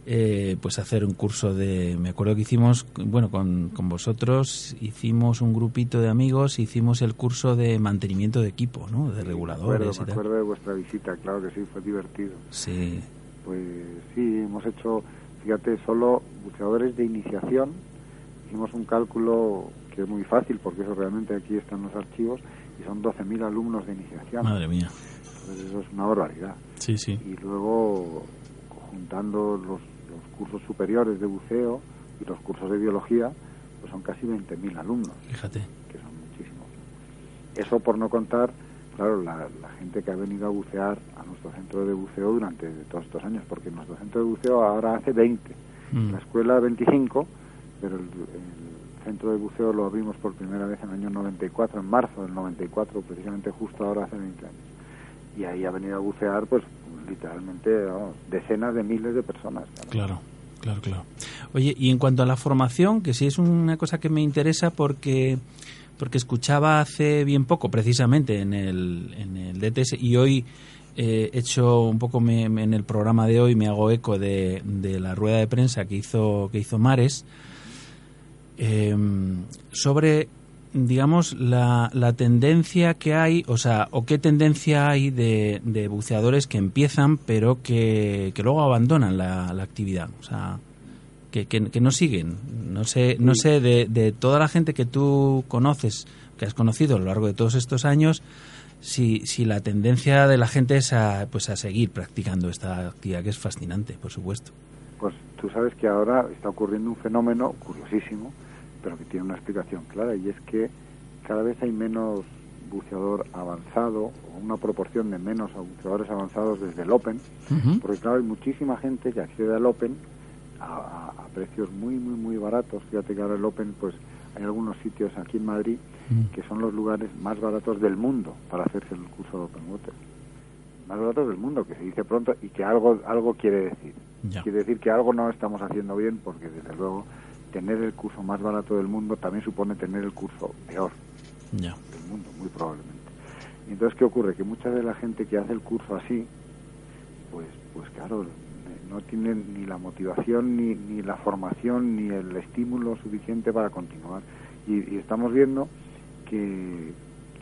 eh, pues hacer un curso de me acuerdo que hicimos bueno con, con vosotros hicimos un grupito de amigos hicimos el curso de mantenimiento de equipo no de reguladores me acuerdo, me acuerdo de vuestra visita claro que sí fue divertido sí pues sí hemos hecho fíjate solo buceadores de iniciación hicimos un cálculo que es muy fácil porque eso realmente aquí están los archivos y son 12.000 alumnos de iniciación madre mía entonces eso es una barbaridad sí sí y luego juntando los los cursos superiores de buceo y los cursos de biología, pues son casi 20.000 alumnos. Fíjate. Que son muchísimos. Eso por no contar, claro, la, la, gente que ha venido a bucear a nuestro centro de buceo durante todos estos años, porque nuestro centro de buceo ahora hace 20, mm. la escuela 25, pero el, el, centro de buceo lo abrimos por primera vez en el año 94, en marzo del 94, precisamente justo ahora hace 20 años. Y ahí ha venido a bucear, pues literalmente vamos, decenas de miles de personas. Claro, claro, claro. Oye, y en cuanto a la formación, que sí es una cosa que me interesa porque porque escuchaba hace bien poco, precisamente en el, en el DTS, y hoy eh, he hecho un poco me, en el programa de hoy, me hago eco de, de, la rueda de prensa que hizo, que hizo Mares eh, sobre digamos, la, la, tendencia que hay, o sea, o qué tendencia hay de, de buceadores que empiezan pero que, que luego abandonan la, la, actividad, o sea, que, que, que, no siguen. No sé, no sé de, de, toda la gente que tú conoces, que has conocido a lo largo de todos estos años, si, si la tendencia de la gente es a, pues a seguir practicando esta actividad, que es fascinante, por supuesto. Pues tú sabes que ahora está ocurriendo un fenómeno curiosísimo, pero que tiene una explicación clara y es que cada vez hay menos buceador avanzado o una proporción de menos buceadores avanzados desde el Open, uh -huh. porque claro, hay muchísima gente que accede al Open a, a, precios muy, muy, muy baratos. Fíjate que ahora el Open, pues hay algunos sitios aquí en Madrid -huh. que son los lugares más baratos del mundo para hacerse el curso de Open Water. Más baratos del mundo, que se dice pronto y que algo, algo quiere decir. Ya. Quiere decir que algo no estamos haciendo bien porque desde luego tener el curso más barato del mundo también supone tener el curso peor ya. del mundo, muy probablemente. Y entonces, ¿qué ocurre? Que mucha de la gente que hace el curso así, pues, pues claro, no tiene ni la motivación, ni, ni la formación, ni el estímulo suficiente para continuar. Y, y estamos viendo que,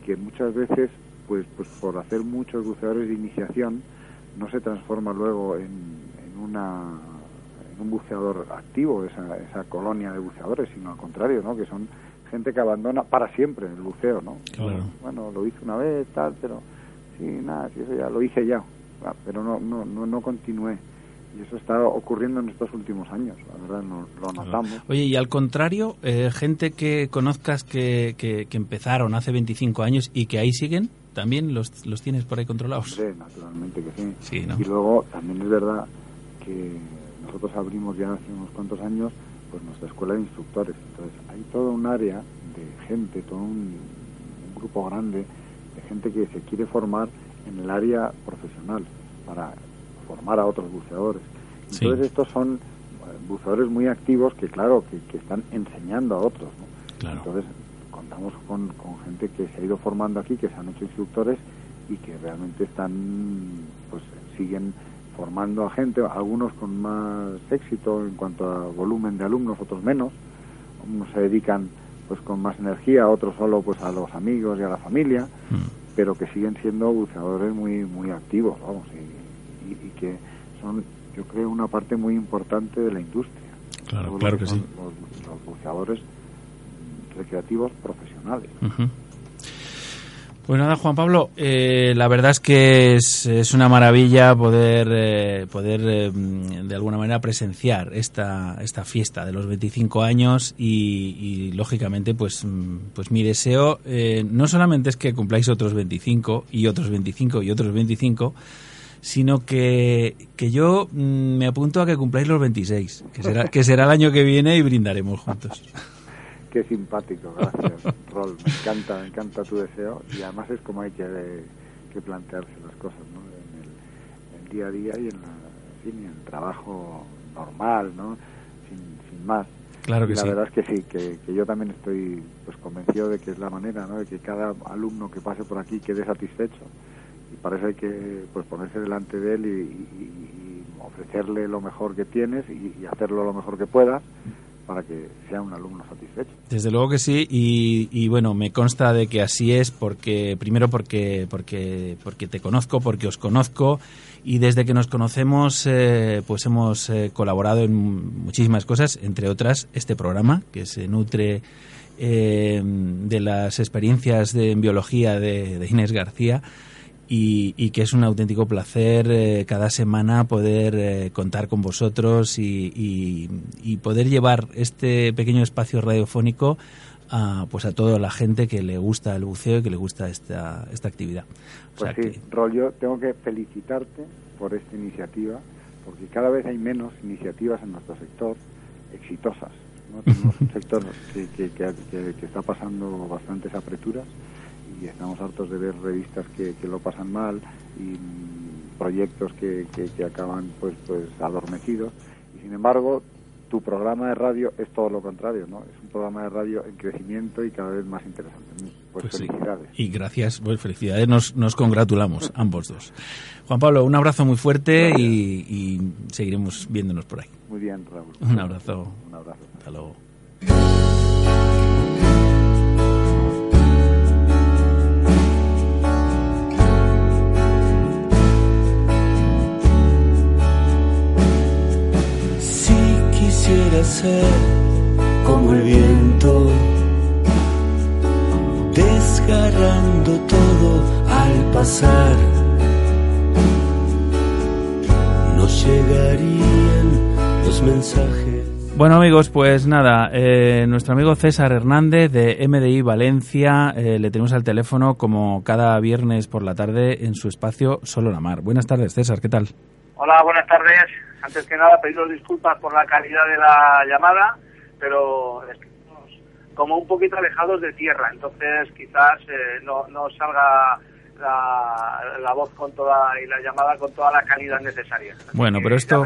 que muchas veces, pues, pues por hacer muchos buceadores de iniciación, no se transforma luego en, en una un buceador activo, esa, esa colonia de buceadores, sino al contrario, ¿no? Que son gente que abandona para siempre el buceo, ¿no? Claro. Bueno, lo hice una vez, tal, pero sí, nada, sí, eso ya lo hice ya, pero no, no, no, no continué. Y eso está ocurriendo en estos últimos años, la verdad, no, lo notamos. Oye, y al contrario, eh, gente que conozcas que, que, que, empezaron hace 25 años y que ahí siguen, ¿también los, los tienes por ahí controlados? Sí, naturalmente que sí. sí ¿no? Y luego también es verdad que nosotros abrimos ya hace unos cuantos años pues nuestra escuela de instructores. Entonces hay todo un área de gente, todo un, un, grupo grande de gente que se quiere formar en el área profesional para formar a otros buceadores. Entonces sí. estos son buceadores muy activos que claro, que, que están enseñando a otros. ¿no? Claro. Entonces contamos con, con gente que se ha ido formando aquí, que se han hecho instructores y que realmente están, pues siguen formando a gente, algunos con más éxito en cuanto a volumen de alumnos, otros menos, unos se dedican pues con más energía, otros solo pues a los amigos y a la familia, mm. pero que siguen siendo buceadores muy muy activos, vamos, y, y, y, que son, yo creo, una parte muy importante de la industria. Claro, Todos claro que, sí. Los, los, buceadores recreativos profesionales. Uh -huh. Pues nada, Juan Pablo, eh, la verdad es que es, es una maravilla poder, eh, poder eh, de alguna manera presenciar esta, esta fiesta de los 25 años y, y lógicamente, pues, pues mi deseo eh, no solamente es que cumpláis otros 25 y otros 25 y otros 25, sino que, que yo mm, me apunto a que cumpláis los 26, que será, que será el año que viene y brindaremos juntos. Qué simpático, gracias, Rol. Me encanta, me encanta tu deseo y además es como hay que, que plantearse las cosas, ¿no? En el, el, día a día y en, la, en, en el trabajo normal, ¿no? Sin, sin más. Claro que y la sí. verdad es que sí, que, que, yo también estoy pues convencido de que es la manera, ¿no? De que cada alumno que pase por aquí quede satisfecho y para eso hay que pues ponerse delante de él y, y, ofrecerle lo mejor que tienes y, hacerlo lo mejor que puedas para que sea un alumno satisfecho. Desde luego que sí y, bueno me consta de que así es porque primero porque porque porque te conozco porque os conozco y desde que nos conocemos eh, pues hemos eh, colaborado en muchísimas cosas entre otras este programa que se nutre eh, de las experiencias de, en biología de Inés García y, y, que es un auténtico placer eh, cada semana poder eh, contar con vosotros y, y, y, poder llevar este pequeño espacio radiofónico a, pues a toda la gente que le gusta el buceo y que le gusta esta, esta actividad. O pues sea sí, que... Rol, yo tengo que felicitarte por esta iniciativa, porque cada vez hay menos iniciativas en nuestro sector exitosas. ¿no? Tenemos un sector que, que, que, que está pasando bastantes apreturas y estamos hartos de ver revistas que, que lo pasan mal y proyectos que, que, que, acaban pues pues adormecidos y sin embargo tu programa de radio es todo lo contrario, ¿no? Es un programa de radio en crecimiento y cada vez más interesante. Pues, pues felicidades. Sí. Y gracias, pues felicidades, nos, nos congratulamos ambos dos. Juan Pablo, un abrazo muy fuerte y, y, seguiremos viéndonos por ahí. Muy bien, Raúl. Un abrazo. Un abrazo. Hasta luego. Ser como el viento, desgarrando todo al pasar. Nos llegarían los mensajes. Bueno amigos, pues nada, eh, nuestro amigo César Hernández de MDI Valencia eh, le tenemos al teléfono como cada viernes por la tarde en su espacio Solo la Mar. Buenas tardes César, ¿qué tal? Hola, buenas tardes. Antes que nada, pediros disculpas por la calidad de la llamada, pero estamos como un poquito alejados de tierra, entonces quizás eh, no, no salga la, la, voz con toda y la llamada con toda la calidad necesaria. Bueno, pero esto...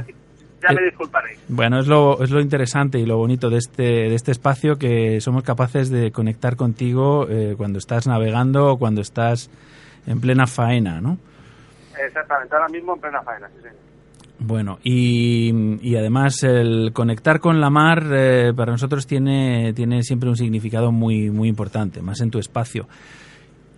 Ya me, me disculparéis. Bueno, es lo, es lo interesante y lo bonito de este, de este espacio que somos capaces de conectar contigo eh, cuando estás navegando o cuando estás en plena faena, ¿no? Exactamente, ahora mismo en plena faena, sí, sí. Bueno, y, y, además el conectar con la mar eh, para nosotros tiene, tiene siempre un significado muy, muy importante, más en tu espacio.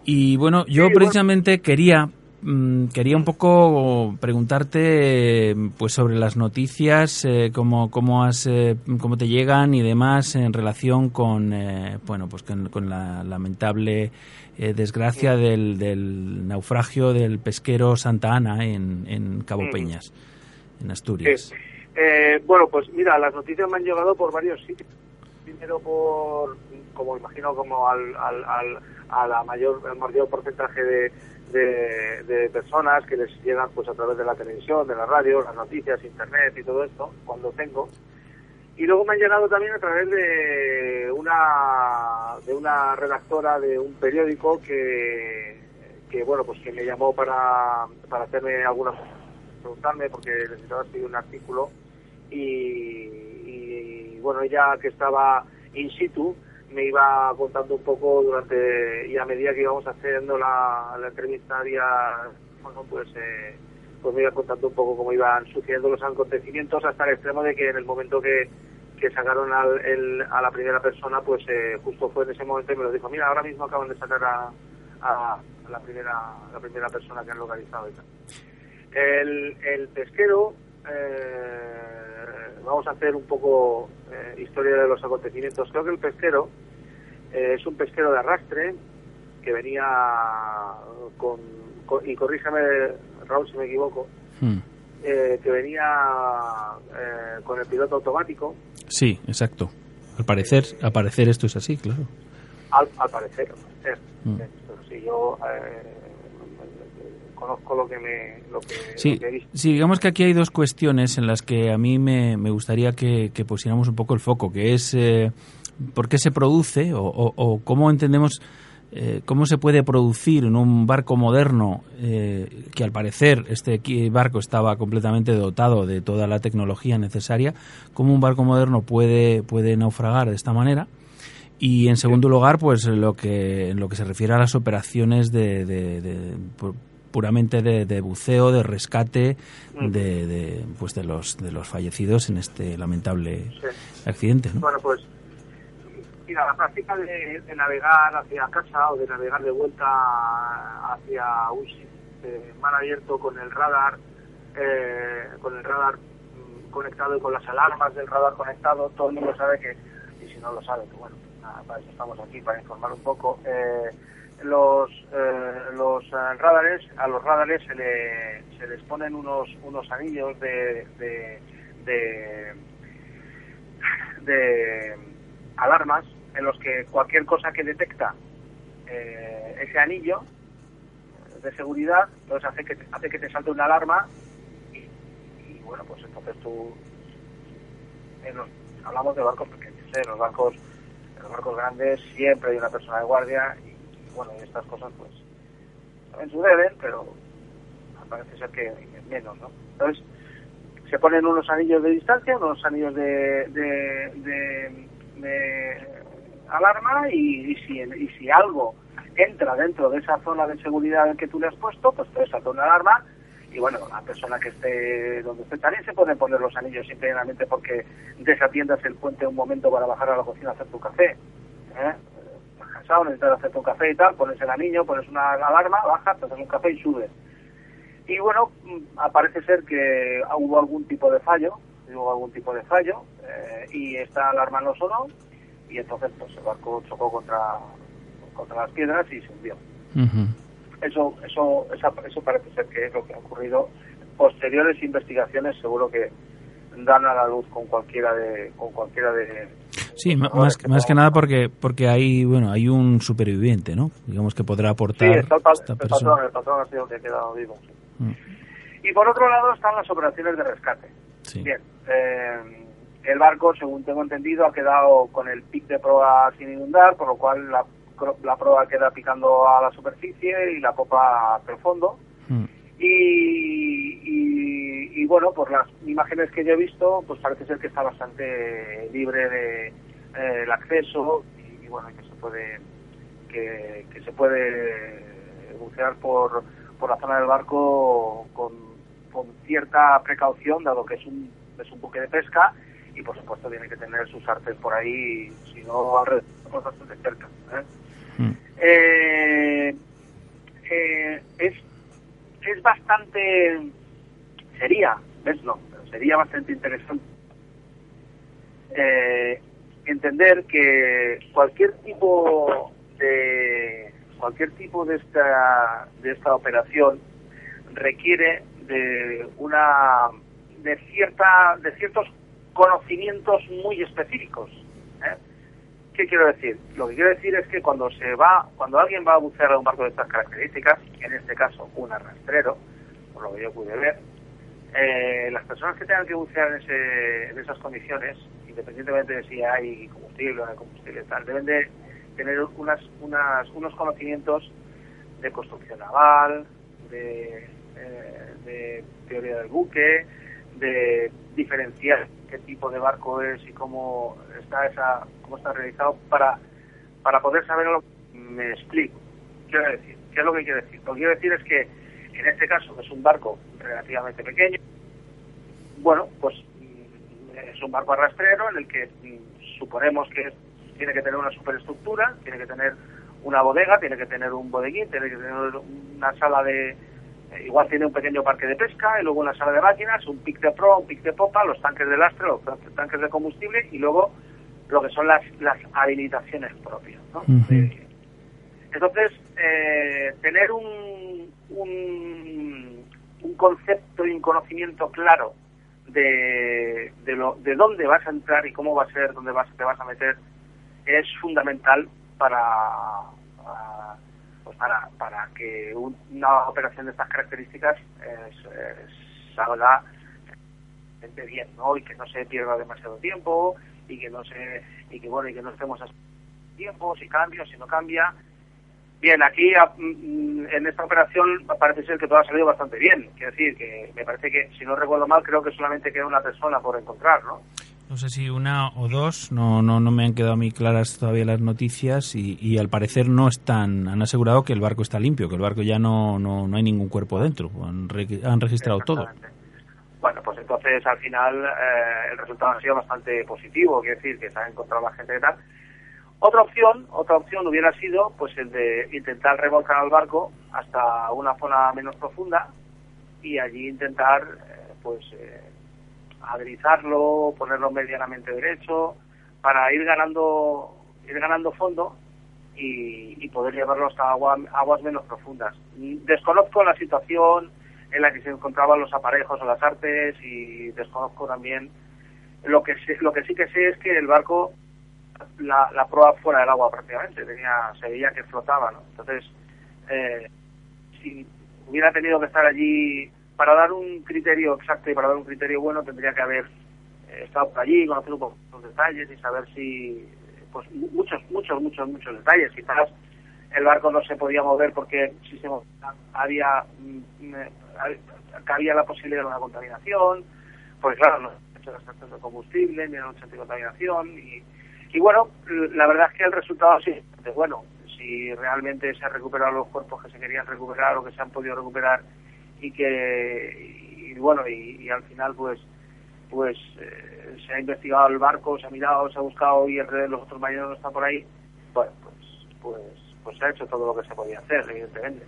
Y bueno, yo sí, precisamente bueno. quería mm, quería un poco preguntarte pues sobre las noticias, eh, cómo, cómo, has, eh, cómo te llegan y demás en relación con, eh, bueno, pues con, con la lamentable eh, desgracia del, del, naufragio del pesquero Santa Ana en, en Cabo mm. Peñas en Asturias. Eh, bueno, pues mira, las noticias me han llegado por varios sitios. Primero por, como imagino, como al, al, al a la mayor, el mayor porcentaje de, de, de, personas que les llegan pues a través de la televisión, de la radio, las noticias, internet y todo esto, cuando tengo. Y luego me han llegado también a través de una de una redactora de un periódico que, que bueno, pues que me llamó para, para hacerme algunas preguntarme porque necesitaba escribir un artículo y, y, bueno, ella que estaba in situ me iba contando un poco durante y a medida que íbamos haciendo la, entrevista día, bueno, pues eh, pues me iba contando un poco cómo iban sucediendo los acontecimientos hasta el extremo de que en el momento que, que sacaron al, a la primera persona, pues eh, justo fue en ese momento y me lo dijo, mira, ahora mismo acaban de sacar a, a, a la primera la primera persona que han localizado y tal. El, el pesquero, eh, vamos a hacer un poco eh, historia de los acontecimientos. Creo que el pesquero eh, es un pesquero de arrastre que venía con, con y corrígeme Raúl si me equivoco, hmm. que venía eh, con el piloto automático. Sí, exacto. Al parecer, al parecer esto es así, claro. Al, al parecer, al parecer. Hmm. Sí, yo eh, conozco lo que me lo que, sí, lo que he visto. sí, digamos que aquí hay dos cuestiones en las que a mí me, me gustaría que, que, pusiéramos un poco el foco, que es eh, por qué se produce o, o, o cómo entendemos eh, cómo se puede producir en un barco moderno eh, que al parecer este barco estaba completamente dotado de toda la tecnología necesaria, cómo un barco moderno puede, puede naufragar de esta manera. Y en segundo lugar, pues lo que en lo que se refiere a las operaciones de, de, puramente de, de buceo, de rescate de, de, pues de los de los fallecidos en este lamentable Sí. accidente. ¿no? Bueno, pues mira, la práctica de, de navegar hacia casa o de navegar de vuelta hacia un mar abierto con el radar, eh, con el radar mm, conectado y con las alarmas del radar conectado, todo el mundo sabe que, y si no lo sabe, que bueno, nada, para eso estamos aquí, para informar un poco. eh, los eh, los eh, radares a los radares se, le, se les ponen unos unos anillos de, de, alarmas en los que cualquier cosa que detecta eh, ese anillo de seguridad, entonces hace que hace que te salte una alarma y, y, bueno, pues entonces tú en los- hablamos de barcos pequeños, ¿eh? los barcos en los barcos grandes siempre hay una persona de guardia y, bueno, y estas cosas pues también suceden, pero parece ser que menos, ¿no? Entonces se ponen unos anillos de distancia, unos anillos de, de, alarma y, y si, y si algo entra dentro de esa zona de seguridad que tú le has puesto, pues te salta una alarma y bueno, la persona que esté donde esté también se pueden poner los anillos simplemente porque desatiendas el puente un momento para bajar a la cocina a hacer tu café. ¿eh? Cansado, necesitas hacer tu café y tal, pones el anillo, pones una alarma, bajas, te haces un café y subes. Y bueno, mm, parece ser que hubo algún tipo de fallo, hubo algún tipo de fallo, eh, y esta alarma no sonó, y entonces pues el barco chocó contra, contra las piedras y se hundió. Eso, eso, esa- eso parece ser que es lo que ha ocurrido. Posteriores investigaciones seguro que dan a la luz con cualquiera de, con cualquiera de, Sí, más, más que nada porque porque hay bueno hay un superviviente, ¿no? Digamos que podrá Sí, aportar está el, pa- esta el persona. patrón, el patrón ha sido que ha quedado vivo. sí. Mm. Y por otro lado están las operaciones de rescate. Sí. Bien, eh, el barco, según tengo entendido, ha quedado con el pic de proa sin inundar, por lo cual la, la proa queda picando a la superficie y la popa hacia el fondo. Mm. Y, y- y, bueno, por las imágenes que yo he visto, pues parece ser que está bastante libre de eh, el acceso y, y bueno, que se puede que, que se puede bucear por, por la zona del barco con, con cierta precaución, dado que es un, es un buque de pesca y por supuesto tiene que tener sus artes por ahí, si no alrededor, pues bastante cerca. ¿eh? Mm. Eh, eh, es, es bastante, sería, ves no, pero sería bastante interesante eh, entender que cualquier tipo de cualquier tipo de esta de esta operación requiere de una de cierta de ciertos conocimientos muy específicos ¿eh? ¿Qué quiero decir? Lo que quiero decir es que cuando se va, cuando alguien va a bucear a un barco de estas características, en este caso un arrastrero, por lo que yo pude ver, eh, las personas que tengan que bucear en, ese- en esas condiciones, independientemente de si hay combustible o no hay combustible tal, deben de tener unas, unas, unos conocimientos de construcción naval, de, eh, de teoría del buque, de diferenciar qué tipo de barco es y cómo está esa cómo está realizado. Para para poder saber lo que me explico. Quiero decir qué es lo que quiero decir lo que quiero decir es que en este caso es un barco relativamente pequeño. Bueno pues es un barco arrastrero en el que mm, suponemos que tiene que tener una superestructura tiene que tener una bodega tiene que tener un bodeguín tiene que tener una sala de eh, igual tiene un pequeño parque de pesca y luego una sala de máquinas, un pic de pro, un pic de popa, los tanques de lastre, los tanques de combustible y luego lo que son las, las habilitaciones propias. ¿no? Eh, entonces, eh, tener un, un, un concepto y un conocimiento claro de, de, lo, de dónde vas a entrar y cómo va a ser, dónde vas, te vas a meter, es fundamental para, para, pues para, que un- una operación de estas características es, salga bien, ¿no? Y que no se pierda demasiado tiempo y que no se y que bueno y que no estemos a tiempo si cambia si no cambia. Bien, aquí a- mm, en esta operación parece ser que todo ha salido bastante bien. Quiero decir que me parece que, si no recuerdo mal, creo que solamente queda una persona por encontrar, ¿no? No sé si una o dos, no, no, no me han quedado a mí claras todavía las noticias y, y al parecer no están, han asegurado que el barco está limpio, que el barco ya no, no, no hay ningún cuerpo dentro, han, re- han registrado todo. Bueno, pues entonces al final eh, el resultado ha sido bastante positivo, quiere decir que se ha encontrado la gente y tal. Otra opción, otra opción hubiera sido pues el de intentar remolcar al barco hasta una zona menos profunda y allí intentar eh, pues eh, aderizarlo, ponerlo medianamente derecho para ir ganando ir ganando fondo y, y poder llevarlo hasta agua- aguas menos profundas. Desconozco la situación en la que se encontraban los aparejos o las artes y desconozco también lo que sé- lo que sí que sé es que el barco la, la proa fuera del agua prácticamente tenía se veía que flotaba ¿no? entonces eh, si hubiera tenido que estar allí para dar un criterio exacto y para dar un criterio bueno tendría que haber eh, estado por allí conocer un poco los detalles y saber si pues mu- muchos muchos muchos muchos detalles quizás el barco no se podía mover porque el sistema había mm, mm, había la posibilidad de una contaminación porque claro no hecho las de combustible ni han hecho anticontaminación y, y bueno la verdad es que el resultado sí es bueno si realmente se han recuperado los cuerpos que se querían recuperar o que se han podido recuperar y que y bueno y, al final pues pues eh, se ha investigado el barco se ha mirado se ha buscado y el de los otros marineros no están por ahí bueno pues pues pues se ha hecho todo lo que se podía hacer evidentemente.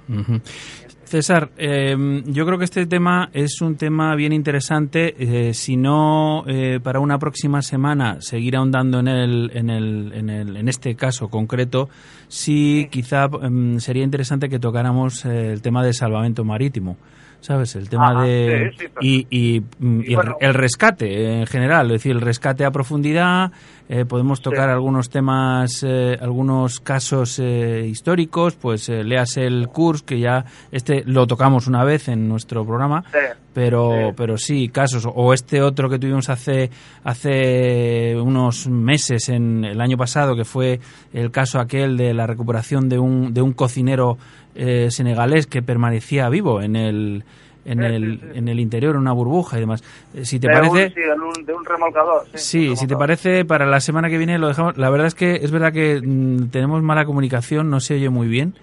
César, eh, yo creo que este tema es un tema bien interesante. Eh, si no, eh, para una próxima semana seguir ahondando en, el, en, el, en, el, en este caso concreto, sí quizá em, sería interesante que tocáramos eh, el tema de salvamento marítimo. ¿Sabes? El tema de. sí, sí, perfecto. y y, y el- bueno. el, rescate en general, es decir, el rescate a profundidad. Eh, podemos tocar algunos temas, eh, algunos casos eh, históricos. Pues eh, leas el curso, que ya este lo tocamos una vez en nuestro programa. Sí, Pero, sí. pero sí, casos. O este otro que tuvimos hace, hace unos meses, en el año pasado, que fue el caso aquel de la recuperación de un, de un cocinero eh, senegalés que permanecía vivo en el, en, Sí, el, sí, sí. en el interior, una burbuja y demás. Eh, Si te de parece... un, sí, de un, de un remolcador sí, si te parece, para la semana que viene lo dejamos. La verdad es que es verdad que mm, tenemos mala comunicación, no se oye muy bien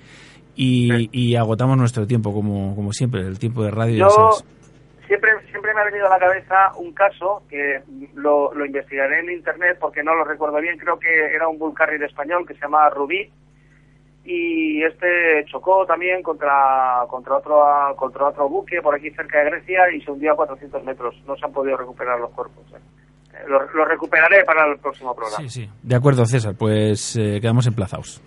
y, agotamos nuestro tiempo, como, como siempre, el tiempo de radio. Yo siempre, siempre me ha venido a la cabeza un caso que lo, lo investigaré en internet porque no lo recuerdo bien. Creo que era un bull español que se llama Rubí y este chocó también contra contra otro contra otro buque por aquí cerca de Grecia y se hundió a 400 metros. No se han podido recuperar los cuerpos. ¿eh? Lo, lo recuperaré para el próximo programa. Sí, sí. De acuerdo, César, pues eh, quedamos emplazados.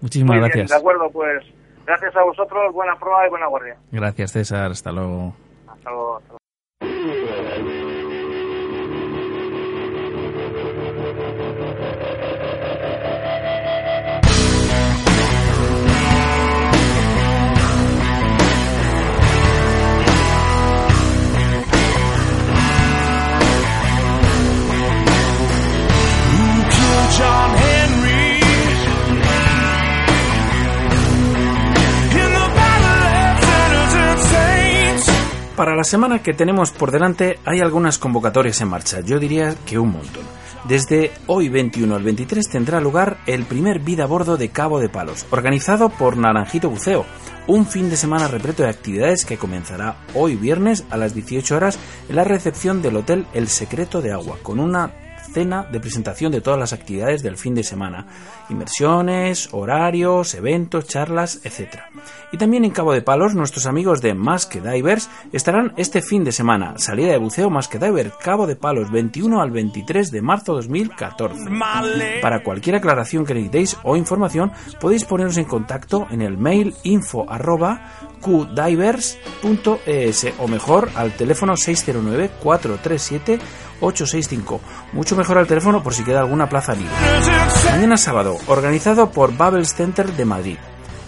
Muchísimas Muy bien, gracias. de acuerdo, pues gracias a vosotros, buena prueba y buena guardia. Gracias, César. Hasta luego. Hasta luego. hasta luego. John Henry. Para la semana que tenemos por delante hay algunas convocatorias en marcha, yo diría que un montón. Desde hoy 21 al 23 tendrá lugar el primer vida a bordo de Cabo de Palos, organizado por Naranjito Buceo, un fin de semana repleto de actividades que comenzará hoy viernes a las 18 horas en la recepción del Hotel El Secreto de Agua, con una cena de presentación de todas las actividades del fin de semana, inversiones, horarios, eventos, charlas, etc. Y también en Cabo de Palos, nuestros amigos de Más que Divers estarán este fin de semana, salida de buceo Más que Diver, Cabo de Palos, 21 al 23 de marzo 2014. Para cualquier aclaración que necesitéis o información, podéis poneros en contacto en el mail info arroba qdivers.es o mejor al teléfono 609 437 865. Mucho mejor al teléfono por si queda alguna plaza libre. Mañana sábado, organizado por Bubbles Center de Madrid.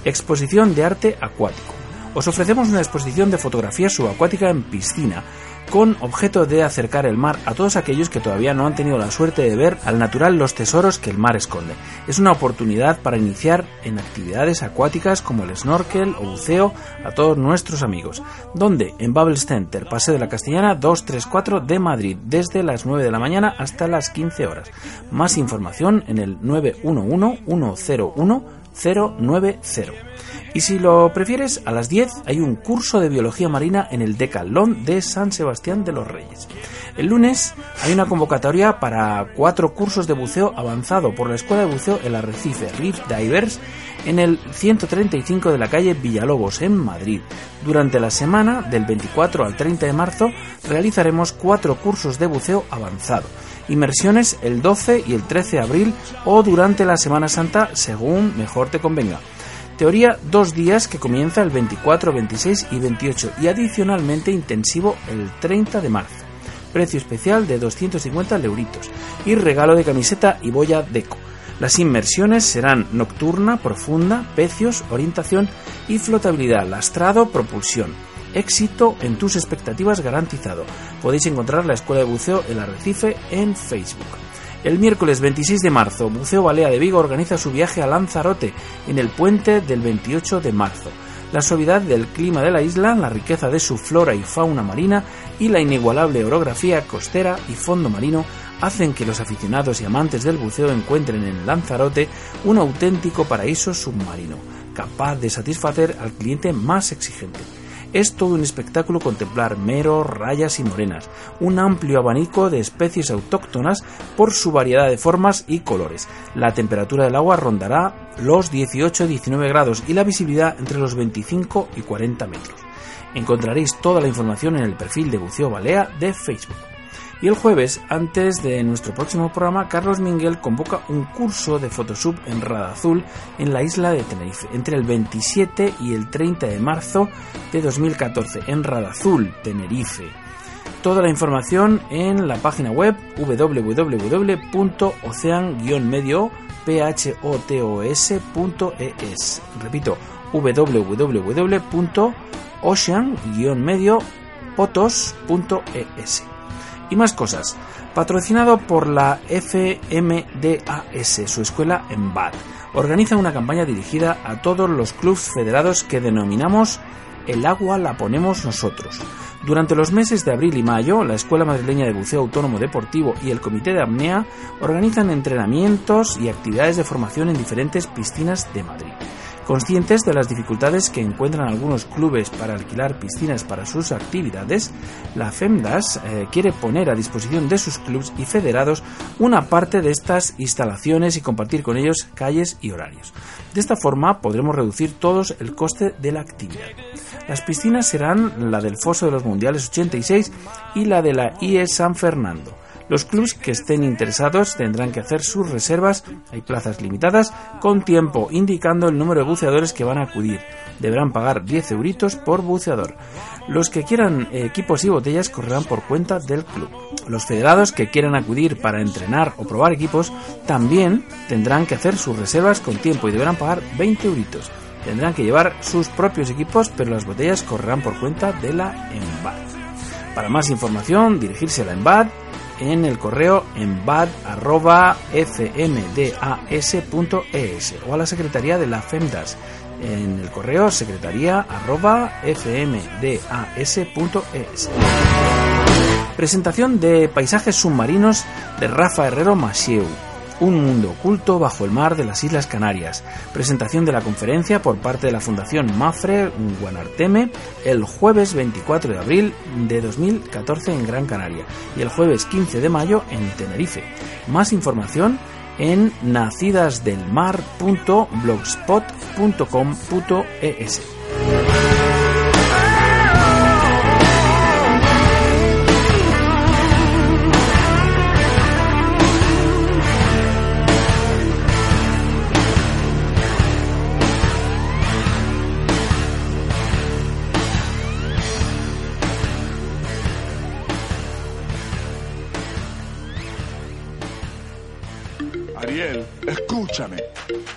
Exposición de arte acuático. os ofrecemos una exposición de fotografía subacuática en piscina, con objeto de acercar el mar a todos aquellos que todavía no han tenido la suerte de ver al natural los tesoros que el mar esconde. Es una oportunidad para iniciar en actividades acuáticas como el snorkel o buceo a todos nuestros amigos. Donde? En Bubbles Center, Paseo de la Castellana 234 de Madrid, desde las 9 de la mañana hasta las 15 horas. Más información en el 911 101 090. Y si lo prefieres, a las 10 hay un curso de biología marina en el Decalón de San Sebastián de los Reyes. El lunes hay una convocatoria para cuatro cursos de buceo avanzado por la Escuela de Buceo El Arrecife Reef Divers en el 135 de la calle Villalobos en Madrid. Durante la semana del 24 al 30 de marzo realizaremos cuatro cursos de buceo avanzado. Inmersiones el 12 y el 13 de abril o durante la Semana Santa según mejor te convenga. Teoría dos días que comienza el 24, 26 y 28 y adicionalmente intensivo el 30 de marzo. Precio especial de 250 euritos y regalo de camiseta y boya deco. Las inmersiones serán nocturna, profunda, pecios, orientación y flotabilidad, lastrado, propulsión. Éxito en tus expectativas garantizado. Podéis encontrar la Escuela de Buceo El Arrecife en Facebook. El miércoles 26 de marzo, Buceo Balea de Vigo organiza su viaje a Lanzarote en el puente del 28 de marzo. La suavidad del clima de la isla, la riqueza de su flora y fauna marina y la inigualable orografía costera y fondo marino hacen que los aficionados y amantes del buceo encuentren en Lanzarote un auténtico paraíso submarino, capaz de satisfacer al cliente más exigente. Es todo un espectáculo contemplar meros, rayas y morenas, un amplio abanico de especies autóctonas por su variedad de formas y colores. La temperatura del agua rondará los 18-19 grados y la visibilidad entre los 25 y 40 metros. Encontraréis toda la información en el perfil de Buceo Balea de Facebook. Y el jueves, antes de nuestro próximo programa, Carlos Minguel convoca un curso de Photoshop en Radazul en la isla de Tenerife, entre el 27 y el 30 de marzo de 2014, en Radazul, Tenerife. Toda la información en la página web www.ocean-medio phos.es. Repito, www.ocean-medio-potos.es y más cosas. Patrocinado por la FMDAS, su escuela en Bad. Organiza una campaña dirigida a todos los clubes federados que denominamos El agua la ponemos nosotros. Durante los meses de abril y mayo, la Escuela Madrileña de Buceo Autónomo Deportivo y el Comité de Apnea organizan entrenamientos y actividades de formación en diferentes piscinas de Madrid. Conscientes de las dificultades que encuentran algunos clubes para alquilar piscinas para sus actividades, la FEMDAS eh, quiere poner a disposición de sus clubes y federados una parte de estas instalaciones y compartir con ellos calles y horarios. De esta forma podremos reducir todos el coste de la actividad. Las piscinas serán la del Foso de los Mundiales 86 y la de la IE San Fernando. Los clubs que estén interesados tendrán que hacer sus reservas, hay plazas limitadas, con tiempo, indicando el número de buceadores que van a acudir. Deberán pagar 10 euritos por buceador. Los que quieran equipos y botellas correrán por cuenta del club. Los federados que quieran acudir para entrenar o probar equipos también tendrán que hacer sus reservas con tiempo y deberán pagar 20 euritos. Tendrán que llevar sus propios equipos, pero las botellas correrán por cuenta de la EMBAD. Para más información, dirigirse a la EMBAD en el correo embad.fmdas.es o a la Secretaría de la FEMDAS en el correo secretaría.fmdas.es. Presentación de paisajes submarinos de Rafa Herrero Masieu. Un mundo oculto bajo el mar de las Islas Canarias. Presentación de la conferencia por parte de la Fundación Mafre Guanarteme el jueves 24 de abril de 2014 en Gran Canaria y el jueves 15 de mayo en Tenerife. Más información en nacidasdelmar.blogspot.com.es.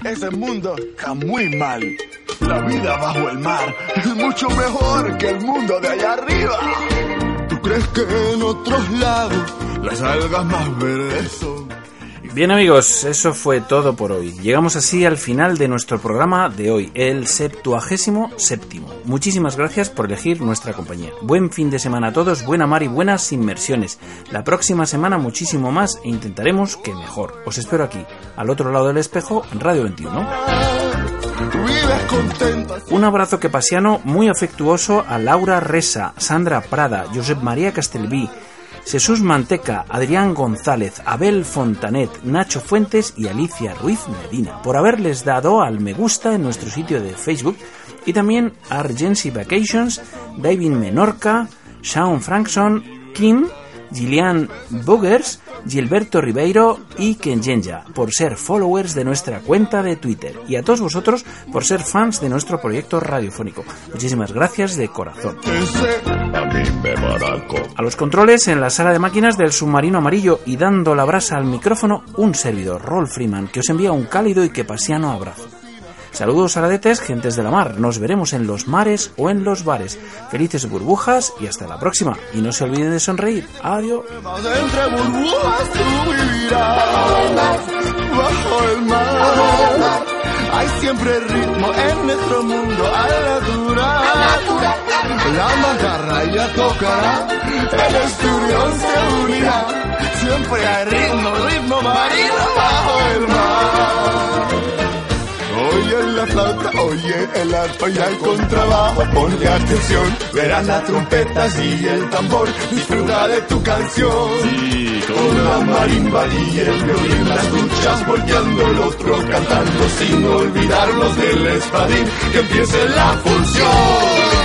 Ese mundo está muy mal. La vida bajo el mar es mucho mejor que el mundo de allá arriba. ¿Tú crees que en otros lados las algas más verdes son? Bien amigos, eso fue todo por hoy. Llegamos así al final de nuestro programa de hoy, el septuagésimo séptimo. Muchísimas gracias por elegir nuestra compañía. Buen fin de semana a todos, buena mar y buenas inmersiones. La próxima semana muchísimo más e intentaremos que mejor. Os espero aquí, al otro lado del espejo, en Radio 21. Vives contento. Un abrazo que pasiano muy afectuoso a Laura Resa, Sandra Prada, Josep María Castelví, Jesús Manteca, Adrián González, Abel Fontanet, Nacho Fuentes y Alicia Ruiz Medina por haberles dado al me gusta en nuestro sitio de Facebook y también Argency Vacations, David Menorca, Sean Frankson, Kim, Gillian Bogers, Gilberto Ribeiro y Kenjenja por ser followers de nuestra cuenta de Twitter y a todos vosotros por ser fans de nuestro proyecto radiofónico. Muchísimas gracias de corazón. A los controles en la sala de máquinas del submarino amarillo y dando la brasa al micrófono, un servidor, Rolf Freeman, que os envía un cálido y que pasiano abrazo. Saludos aradetes, gentes de la mar. Nos veremos en los mares o en los bares. Felices burbujas y hasta la próxima. Y no se olviden de sonreír. Adiós. Bajo el mar. Hay siempre ritmo en nuestro mundo al natural. La macarra ya tocará, el esturión se unirá. Siempre hay ritmo, ritmo marino bajo el mar. Oye la flauta, oye el arpa y el contrabajo, ponle atención, verás las trompetas y el tambor, disfruta de tu canción. con la marimba y el violín, las duchas volteando, el otro cantando, sin olvidarnos del espadín, que empiece la función.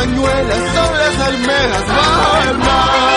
Castañuelas, son las almejas, bajo el mar.